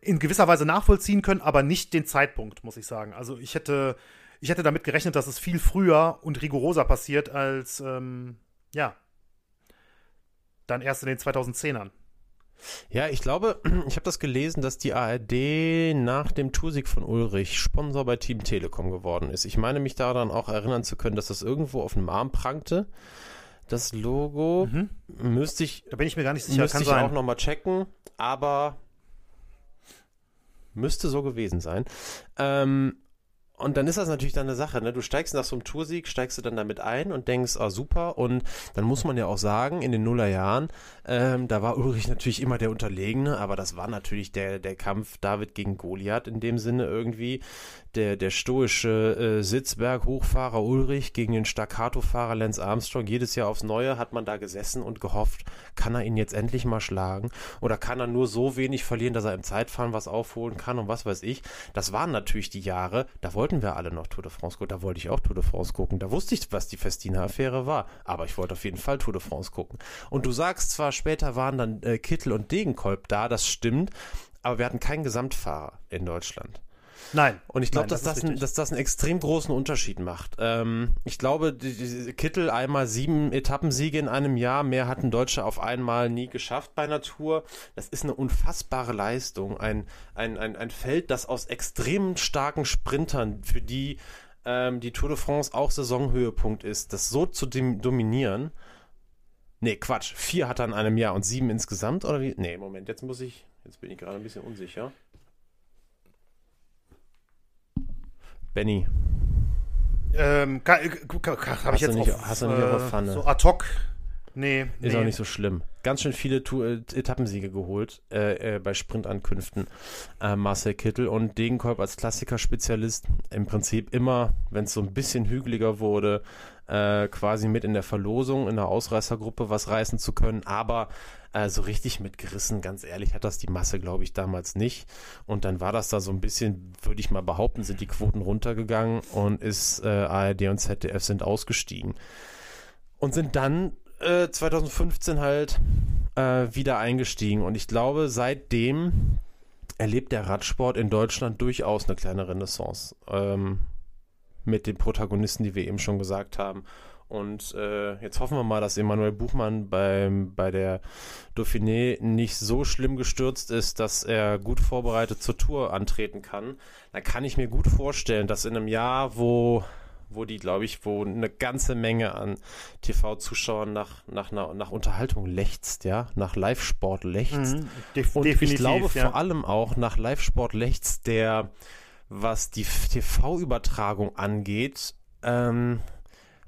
in gewisser Weise nachvollziehen können, aber nicht den Zeitpunkt, muss ich sagen. Also ich hätte ich hätte damit gerechnet, dass es viel früher und rigoroser passiert als, ähm, ja, dann erst in den 2010ern. Ja, ich glaube, ich habe das gelesen, dass die ARD nach dem Toursieg von Ulrich Sponsor bei Team Telekom geworden ist. Ich meine mich daran auch erinnern zu können, dass das irgendwo auf dem Arm prangte. Das Logo mhm. müsste ich. Da bin ich mir gar nicht sicher. Müsste Kann ich sein. auch nochmal checken, aber müsste so gewesen sein. Ähm, und dann ist das natürlich dann eine Sache, ne? Du steigst nach so einem Toursieg, steigst du dann damit ein und denkst, ah, super. Und dann muss man ja auch sagen, in den Nullerjahren, ähm, da war Ulrich natürlich immer der Unterlegene, aber das war natürlich der, der Kampf David gegen Goliath in dem Sinne irgendwie der, der stoische äh, Sitzberg-Hochfahrer Ulrich gegen den Staccato-Fahrer Lance Armstrong. Jedes Jahr aufs Neue hat man da gesessen und gehofft, kann er ihn jetzt endlich mal schlagen oder kann er nur so wenig verlieren, dass er im Zeitfahren was aufholen kann und was weiß ich. Das waren natürlich die Jahre, da wollten wir alle noch Tour de France gucken. Da wollte ich auch Tour de France gucken. Da wusste ich, was die Festina-Affäre war. Aber ich wollte auf jeden Fall Tour de France gucken. Und du sagst zwar, später waren dann äh, Kittel und Degenkolb da, das stimmt, aber wir hatten keinen Gesamtfahrer in Deutschland. Nein. Und ich glaube, dass, das ein, dass das einen extrem großen Unterschied macht. Ähm, ich glaube, die, die Kittel einmal sieben Etappensiege in einem Jahr, mehr hat ein Deutscher auf einmal nie geschafft bei Natur. Das ist eine unfassbare Leistung. Ein, ein, ein, ein Feld, das aus extrem starken Sprintern, für die ähm, die Tour de France auch Saisonhöhepunkt ist, das so zu dominieren. Nee, Quatsch. Vier hat er in einem Jahr und sieben insgesamt, oder wie? Nee, Moment, jetzt muss ich, jetzt bin ich gerade ein bisschen unsicher. Benny. Ähm, habe ich jetzt nicht, auf, hast du nicht auf äh, Pfanne. So ad hoc. Nee. Ist auch nicht so schlimm. Ganz schön viele Tour äh, Etappensiege geholt äh, äh, bei Sprintankünften. Äh, Marcel Kittel und Degenkolb als Klassikerspezialist. Im Prinzip immer, wenn es so ein bisschen hügeliger wurde, äh, quasi mit in der Verlosung, in der Ausreißergruppe was reißen zu können. Aber äh, so richtig mitgerissen, ganz ehrlich, hat das die Masse, glaube ich, damals nicht. Und dann war das da so ein bisschen, würde ich mal behaupten, sind die Quoten runtergegangen und ist äh, ARD und ZDF sind ausgestiegen. Und sind dann äh, 2015 halt äh, wieder eingestiegen. Und ich glaube, seitdem erlebt der Radsport in Deutschland durchaus eine kleine Renaissance. Ähm, mit den Protagonisten, die wir eben schon gesagt haben. Und äh, jetzt hoffen wir mal, dass Emanuel Buchmann beim, bei der Dauphiné nicht so schlimm gestürzt ist, dass er gut vorbereitet zur Tour antreten kann. Dann kann ich mir gut vorstellen, dass in einem Jahr, wo, wo die, glaube ich, wo eine ganze Menge an TV-Zuschauern nach, nach, nach, nach Unterhaltung lechzt, ja, nach Live-Sport lechzt. Mhm, def Und ich glaube ja. vor allem auch nach Live-Sport lechzt, der, was die TV-Übertragung angeht, ähm,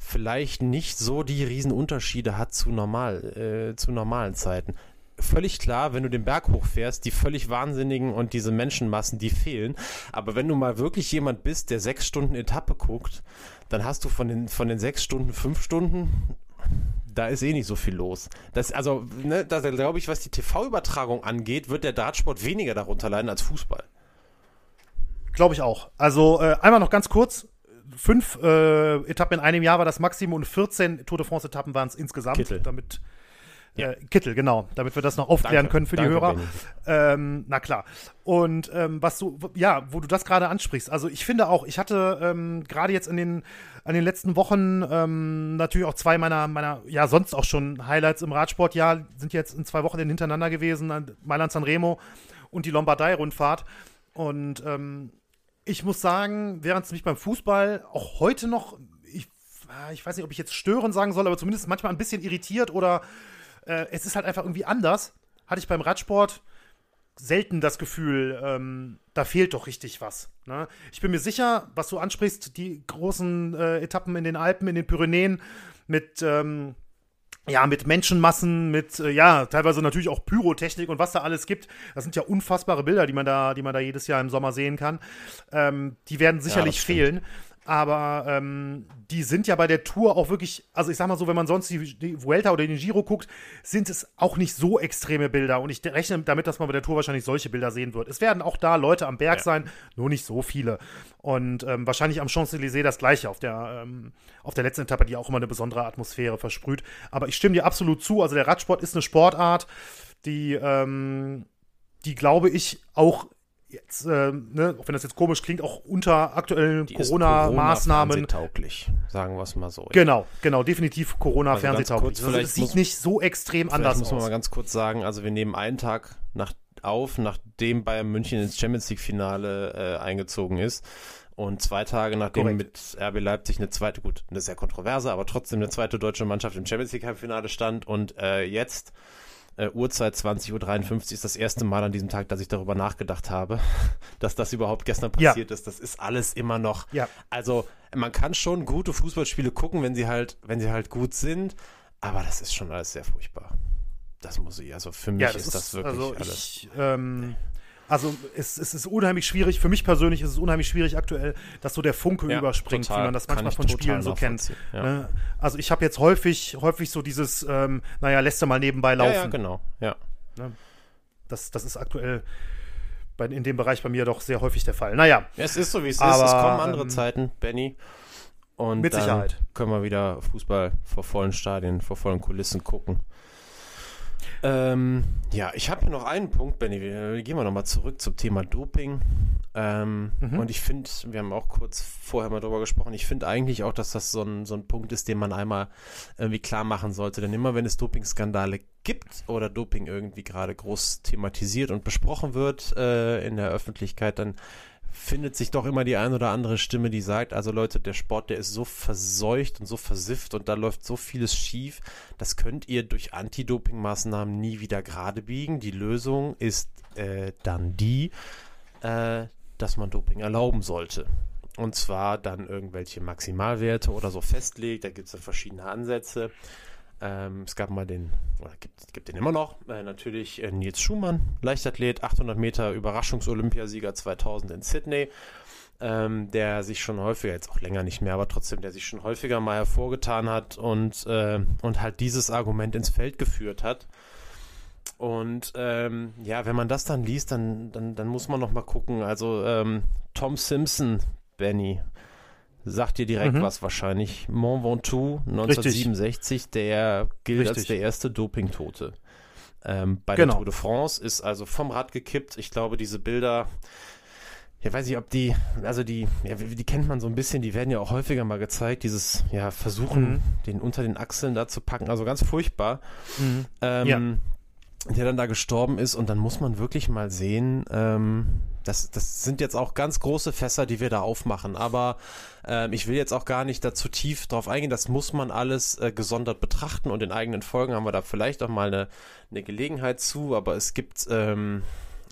vielleicht nicht so die Riesenunterschiede hat zu normal, äh, zu normalen Zeiten. Völlig klar, wenn du den Berg hochfährst, die völlig Wahnsinnigen und diese Menschenmassen, die fehlen. Aber wenn du mal wirklich jemand bist, der sechs Stunden Etappe guckt, dann hast du von den, von den sechs Stunden fünf Stunden da ist eh nicht so viel los. Das, also, ne, da glaube ich, was die TV-Übertragung angeht, wird der Dartsport weniger darunter leiden als Fußball. Glaube ich auch. Also, äh, einmal noch ganz kurz fünf äh, Etappen in einem Jahr war das Maximum und 14 Tour de France Etappen waren es insgesamt. Kittel. Damit ja. Äh, Kittel, genau, damit wir das noch aufklären danke, können für die Hörer. Ähm, na klar. Und ähm, was du, ja, wo du das gerade ansprichst, also ich finde auch, ich hatte ähm, gerade jetzt in den, an den letzten Wochen ähm, natürlich auch zwei meiner, meiner, ja, sonst auch schon Highlights im Radsportjahr, sind jetzt in zwei Wochen hintereinander gewesen, Mailand San Remo und die Lombardei-Rundfahrt. Und ähm, ich muss sagen, während es mich beim Fußball auch heute noch, ich, ah, ich weiß nicht, ob ich jetzt stören sagen soll, aber zumindest manchmal ein bisschen irritiert oder äh, es ist halt einfach irgendwie anders, hatte ich beim Radsport selten das Gefühl, ähm, da fehlt doch richtig was. Ne? Ich bin mir sicher, was du ansprichst, die großen äh, Etappen in den Alpen, in den Pyrenäen mit ähm, ja, mit Menschenmassen, mit, äh, ja, teilweise natürlich auch Pyrotechnik und was da alles gibt. Das sind ja unfassbare Bilder, die man da, die man da jedes Jahr im Sommer sehen kann. Ähm, die werden sicherlich ja, fehlen. Aber ähm, die sind ja bei der Tour auch wirklich, also ich sag mal so, wenn man sonst die, die Vuelta oder den Giro guckt, sind es auch nicht so extreme Bilder. Und ich rechne damit, dass man bei der Tour wahrscheinlich solche Bilder sehen wird. Es werden auch da Leute am Berg ja. sein, nur nicht so viele. Und ähm, wahrscheinlich am Champs-Élysées das gleiche auf der, ähm, auf der letzten Etappe, die auch immer eine besondere Atmosphäre versprüht. Aber ich stimme dir absolut zu. Also der Radsport ist eine Sportart, die, ähm, die glaube ich auch jetzt, äh, ne, auch wenn das jetzt komisch klingt, auch unter aktuellen Corona-Maßnahmen. Corona tauglich, sagen wir es mal so. Genau, genau, definitiv Corona-Fernsehtauglich. Also es sieht nicht so extrem anders aus. muss man mal ganz kurz sagen, also wir nehmen einen Tag nach, auf, nachdem Bayern München ins Champions League-Finale äh, eingezogen ist. Und zwei Tage nachdem Korrekt. mit RB Leipzig eine zweite, gut, eine sehr kontroverse, aber trotzdem eine zweite deutsche Mannschaft im Champions League-Finale stand und äh, jetzt äh, Uhrzeit 20.53 Uhr ist das erste Mal an diesem Tag, dass ich darüber nachgedacht habe, dass das überhaupt gestern passiert ja. ist. Das ist alles immer noch. Ja. Also man kann schon gute Fußballspiele gucken, wenn sie halt, wenn sie halt gut sind, aber das ist schon alles sehr furchtbar. Das muss ich, also für mich ja, das ist, das wirklich also alles. Ich, ähm, also es, es, ist unheimlich schwierig, für mich persönlich ist es unheimlich schwierig aktuell, dass so der Funke ja, überspringt, total. wie man das manchmal von Spielen so kennt. Ja. Ne? Also ich habe jetzt häufig, häufig so dieses, ähm, naja, lässt du mal nebenbei laufen. Ja, ja genau, ja. Ne? Das, das ist aktuell bei, in dem Bereich bei mir doch sehr häufig der Fall. Naja. Es ist so, wie es aber, ist. Es kommen andere ähm, Zeiten, Benny. Und mit Sicherheit. können wir wieder Fußball vor vollen Stadien, vor vollen Kulissen gucken. Ähm, ja, ich habe hier noch einen Punkt, Benny. Wir, gehen wir nochmal zurück zum Thema Doping. Ähm, mhm. Und ich finde, wir haben auch kurz vorher mal drüber gesprochen, ich finde eigentlich auch, dass das so ein, so ein Punkt ist, den man einmal irgendwie klar machen sollte. Denn immer wenn es Dopingskandale gibt oder Doping irgendwie gerade groß thematisiert und besprochen wird äh, in der Öffentlichkeit, dann findet sich doch immer die ein oder andere Stimme, die sagt, also Leute, der Sport, der ist so verseucht und so versifft und da läuft so vieles schief, das könnt ihr durch Anti-Doping-Maßnahmen nie wieder gerade biegen. Die Lösung ist äh, dann die, äh, dass man Doping erlauben sollte. Und zwar dann irgendwelche Maximalwerte oder so festlegt. Da gibt es ja verschiedene Ansätze. Ähm, es gab mal den, oder gibt, gibt den immer noch, äh, natürlich äh, Nils Schumann, Leichtathlet, 800 Meter Überraschungsolympiasieger 2000 in Sydney, ähm, der sich schon häufiger, jetzt auch länger nicht mehr, aber trotzdem, der sich schon häufiger mal hervorgetan hat und, äh, und halt dieses Argument ins Feld geführt hat. Und ähm, ja, wenn man das dann liest, dann, dann, dann muss man noch mal gucken. Also ähm, Tom Simpson, Benny, sagt dir direkt mhm. was wahrscheinlich. Mont Ventoux 1967, Richtig. der gilt Richtig. als der erste Dopingtote. Ähm, bei genau. der Tour de France ist also vom Rad gekippt. Ich glaube, diese Bilder, ja, weiß ich, ob die, also die, ja, die kennt man so ein bisschen, die werden ja auch häufiger mal gezeigt, dieses, ja, Versuchen, mhm. den unter den Achseln da zu packen, also ganz furchtbar. Mhm. Ähm, ja. Der dann da gestorben ist und dann muss man wirklich mal sehen, ähm, das, das sind jetzt auch ganz große Fässer, die wir da aufmachen. Aber ähm, ich will jetzt auch gar nicht dazu tief drauf eingehen. Das muss man alles äh, gesondert betrachten und in eigenen Folgen haben wir da vielleicht auch mal eine, eine Gelegenheit zu. Aber es gibt, ähm,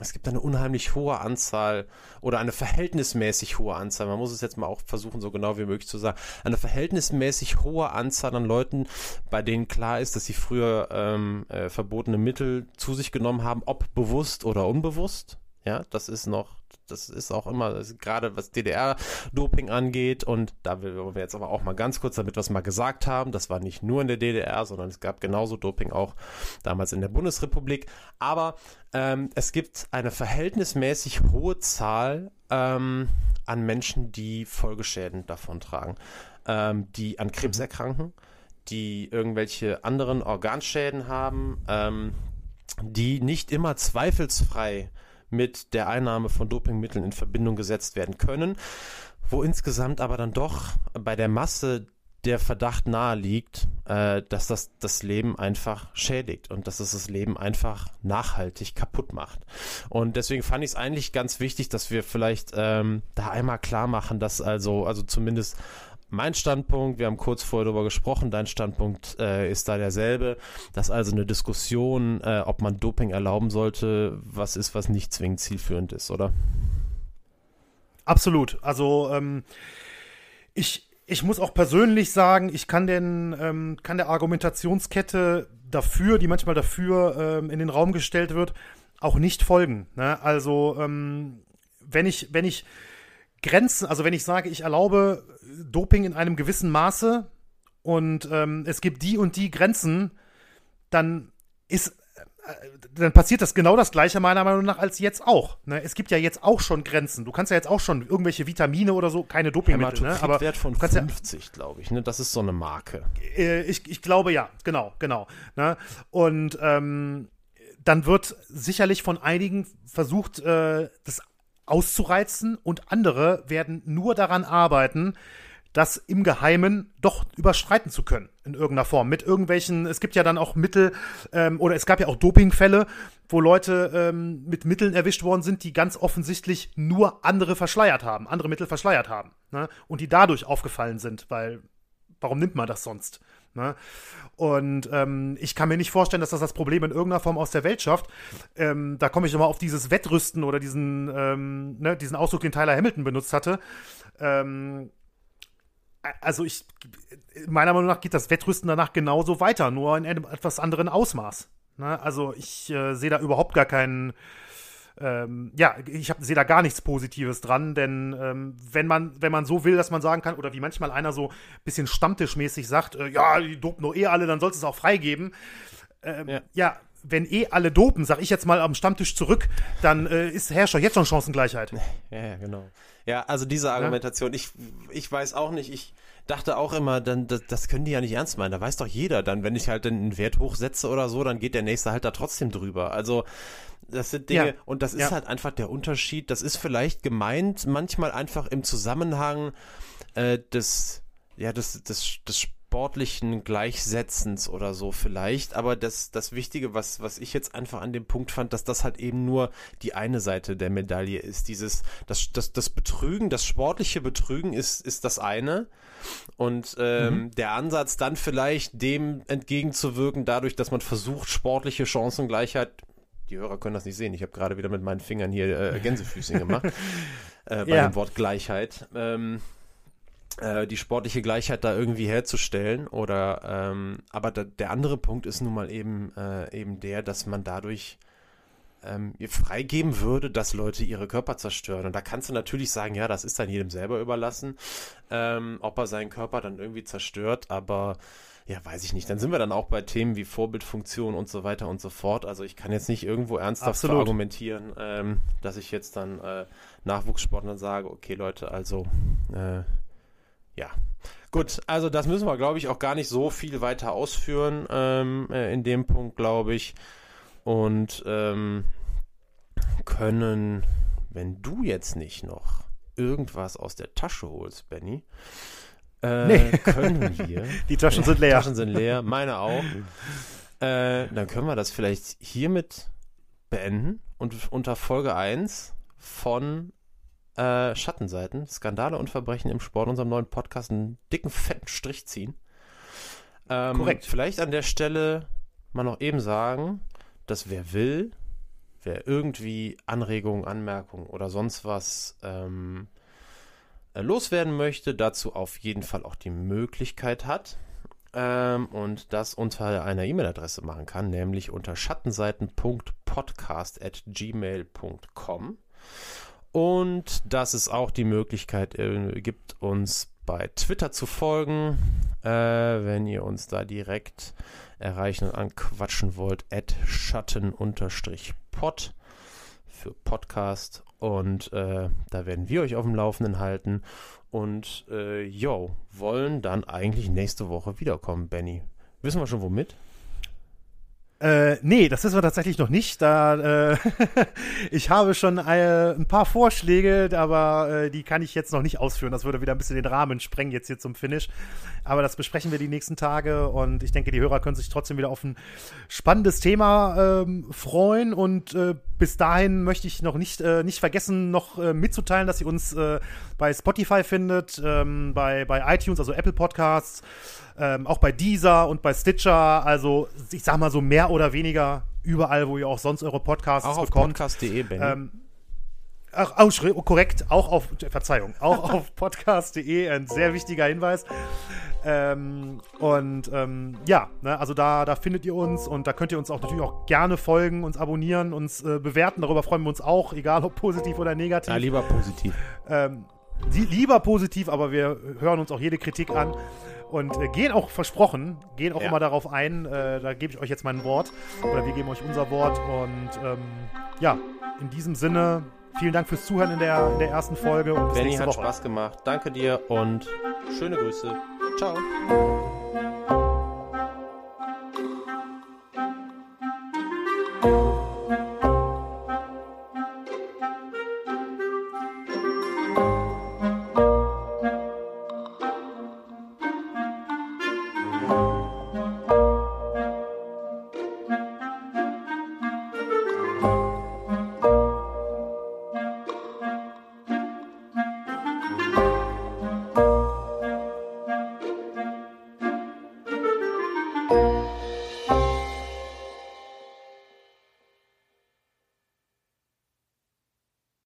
es gibt eine unheimlich hohe Anzahl oder eine verhältnismäßig hohe Anzahl, man muss es jetzt mal auch versuchen, so genau wie möglich zu sagen, eine verhältnismäßig hohe Anzahl an Leuten, bei denen klar ist, dass sie früher ähm, äh, verbotene Mittel zu sich genommen haben, ob bewusst oder unbewusst. Ja, das ist noch, das ist auch immer, gerade was DDR-Doping angeht. Und da will wir jetzt aber auch mal ganz kurz, damit wir es mal gesagt haben, das war nicht nur in der DDR, sondern es gab genauso Doping auch damals in der Bundesrepublik. Aber ähm, es gibt eine verhältnismäßig hohe Zahl ähm, an Menschen, die Folgeschäden davontragen, ähm, die an Krebs mhm. erkranken, die irgendwelche anderen Organschäden haben, ähm, die nicht immer zweifelsfrei mit der Einnahme von Dopingmitteln in Verbindung gesetzt werden können, wo insgesamt aber dann doch bei der Masse der Verdacht nahe liegt, äh, dass das das Leben einfach schädigt und dass es das Leben einfach nachhaltig kaputt macht. Und deswegen fand ich es eigentlich ganz wichtig, dass wir vielleicht ähm, da einmal klar machen, dass also, also zumindest mein Standpunkt, wir haben kurz vorher darüber gesprochen, dein Standpunkt äh, ist da derselbe, dass also eine Diskussion, äh, ob man Doping erlauben sollte, was ist, was nicht zwingend zielführend ist, oder? Absolut. Also ähm, ich, ich muss auch persönlich sagen, ich kann, den, ähm, kann der Argumentationskette dafür, die manchmal dafür ähm, in den Raum gestellt wird, auch nicht folgen. Ne? Also ähm, wenn ich, wenn ich Grenzen, also wenn ich sage, ich erlaube Doping in einem gewissen Maße und ähm, es gibt die und die Grenzen, dann ist dann passiert das genau das gleiche meiner Meinung nach als jetzt auch. Ne? Es gibt ja jetzt auch schon Grenzen. Du kannst ja jetzt auch schon irgendwelche Vitamine oder so, keine Dopingmittel. Ne? Aber Wert von 50, ja, glaube ich. Ne? Das ist so eine Marke. Äh, ich, ich glaube ja, genau, genau. Ne? Und ähm, dann wird sicherlich von einigen versucht, äh, das auszureizen und andere werden nur daran arbeiten, das im Geheimen doch überschreiten zu können in irgendeiner Form. Mit irgendwelchen, es gibt ja dann auch Mittel, ähm, oder es gab ja auch Dopingfälle, wo Leute ähm, mit Mitteln erwischt worden sind, die ganz offensichtlich nur andere verschleiert haben, andere Mittel verschleiert haben. Ne? Und die dadurch aufgefallen sind, weil warum nimmt man das sonst? Ne? Und ähm, ich kann mir nicht vorstellen, dass das das Problem in irgendeiner Form aus der Welt schafft. Ähm, da komme ich nochmal auf dieses Wettrüsten oder diesen, ähm, ne, diesen Ausdruck, den Tyler Hamilton benutzt hatte. Ähm, also ich, meiner Meinung nach geht das Wettrüsten danach genauso weiter, nur in einem etwas anderen Ausmaß. Ne? Also ich äh, sehe da überhaupt gar keinen, ähm, ja, ich sehe da gar nichts Positives dran, denn ähm, wenn man, wenn man so will, dass man sagen kann, oder wie manchmal einer so ein bisschen stammtischmäßig sagt, äh, ja, die dopen nur eh alle, dann sollst du es auch freigeben. Ähm, ja. ja. wenn eh alle dopen, sag ich jetzt mal am Stammtisch zurück, dann äh, ist herrscht doch jetzt schon Chancengleichheit. Ja, genau. Ja, also diese Argumentation, ja? ich, ich weiß auch nicht, ich dachte auch immer, dann, das, das können die ja nicht ernst meinen. Da weiß doch jeder dann, wenn ich halt einen Wert hochsetze oder so, dann geht der nächste halt da trotzdem drüber. Also, das sind Dinge, ja. und das ist ja. halt einfach der Unterschied. Das ist vielleicht gemeint, manchmal einfach im Zusammenhang äh, des, ja, des, des, des sportlichen Gleichsetzens oder so vielleicht. Aber das, das Wichtige, was, was ich jetzt einfach an dem Punkt fand, dass das halt eben nur die eine Seite der Medaille ist. Dieses, das, das, das Betrügen, das sportliche Betrügen ist, ist das eine. Und ähm, mhm. der Ansatz dann vielleicht dem entgegenzuwirken, dadurch, dass man versucht, sportliche Chancengleichheit die Hörer können das nicht sehen. Ich habe gerade wieder mit meinen Fingern hier äh, Gänsefüßchen gemacht. äh, bei ja. dem Wort Gleichheit. Ähm, äh, die sportliche Gleichheit da irgendwie herzustellen. Oder ähm, aber da, der andere Punkt ist nun mal eben, äh, eben der, dass man dadurch ähm, freigeben würde, dass Leute ihre Körper zerstören. Und da kannst du natürlich sagen, ja, das ist dann jedem selber überlassen, ähm, ob er seinen Körper dann irgendwie zerstört, aber ja, weiß ich nicht. Dann sind wir dann auch bei Themen wie Vorbildfunktion und so weiter und so fort. Also ich kann jetzt nicht irgendwo ernsthaft argumentieren, ähm, dass ich jetzt dann äh, Nachwuchssportlern sage, okay Leute, also äh, ja. Gut, also das müssen wir, glaube ich, auch gar nicht so viel weiter ausführen ähm, äh, in dem Punkt, glaube ich. Und ähm, können, wenn du jetzt nicht noch irgendwas aus der Tasche holst, Benny, äh, nee. können wir. Die Taschen sind leer. Die Taschen sind leer, meine auch. Äh, dann können wir das vielleicht hiermit beenden und unter Folge 1 von äh, Schattenseiten, Skandale und Verbrechen im Sport, unserem neuen Podcast, einen dicken, fetten Strich ziehen. Ähm, Korrekt. Vielleicht an der Stelle mal noch eben sagen, dass wer will, wer irgendwie Anregungen, Anmerkungen oder sonst was ähm, äh, loswerden möchte, dazu auf jeden Fall auch die Möglichkeit hat ähm, und das unter einer E-Mail-Adresse machen kann, nämlich unter schattenseiten.podcast.gmail.com. Und dass es auch die Möglichkeit äh, gibt, uns bei Twitter zu folgen, äh, wenn ihr uns da direkt erreichen und anquatschen wollt, at schatten-pod für Podcast. Und äh, da werden wir euch auf dem Laufenden halten. Und äh, yo, wollen dann eigentlich nächste Woche wiederkommen, Benny. Wissen wir schon womit? Äh, nee, das wissen wir tatsächlich noch nicht. Da, äh, ich habe schon äh, ein paar Vorschläge, aber äh, die kann ich jetzt noch nicht ausführen. Das würde wieder ein bisschen den Rahmen sprengen jetzt hier zum Finish. Aber das besprechen wir die nächsten Tage und ich denke, die Hörer können sich trotzdem wieder auf ein spannendes Thema ähm, freuen und äh, bis dahin möchte ich noch nicht, äh, nicht vergessen, noch äh, mitzuteilen, dass ihr uns äh, bei Spotify findet, ähm, bei, bei iTunes, also Apple Podcasts, ähm, auch bei Deezer und bei Stitcher. Also ich sag mal so mehr oder weniger überall, wo ihr auch sonst eure Podcasts auch auf bekommt. podcast.de, Benny. Ähm, Ach, oh, oh, korrekt, auch auf, Verzeihung, auch auf podcast.de, ein sehr wichtiger Hinweis. Ähm, und ähm, ja, ne, also da, da findet ihr uns und da könnt ihr uns auch natürlich auch gerne folgen, uns abonnieren, uns äh, bewerten. Darüber freuen wir uns auch, egal ob positiv oder negativ. Ja, lieber positiv. Ähm, die, lieber positiv, aber wir hören uns auch jede Kritik an und äh, gehen auch versprochen, gehen auch Ja. immer darauf ein. Äh, da gebe ich euch jetzt mein Wort oder wir geben euch unser Wort und ähm, ja, in diesem Sinne. Vielen Dank fürs Zuhören in der, in der ersten Folge und bis Benny nächste hat Woche. Spaß gemacht. Danke dir und schöne Grüße. Ciao.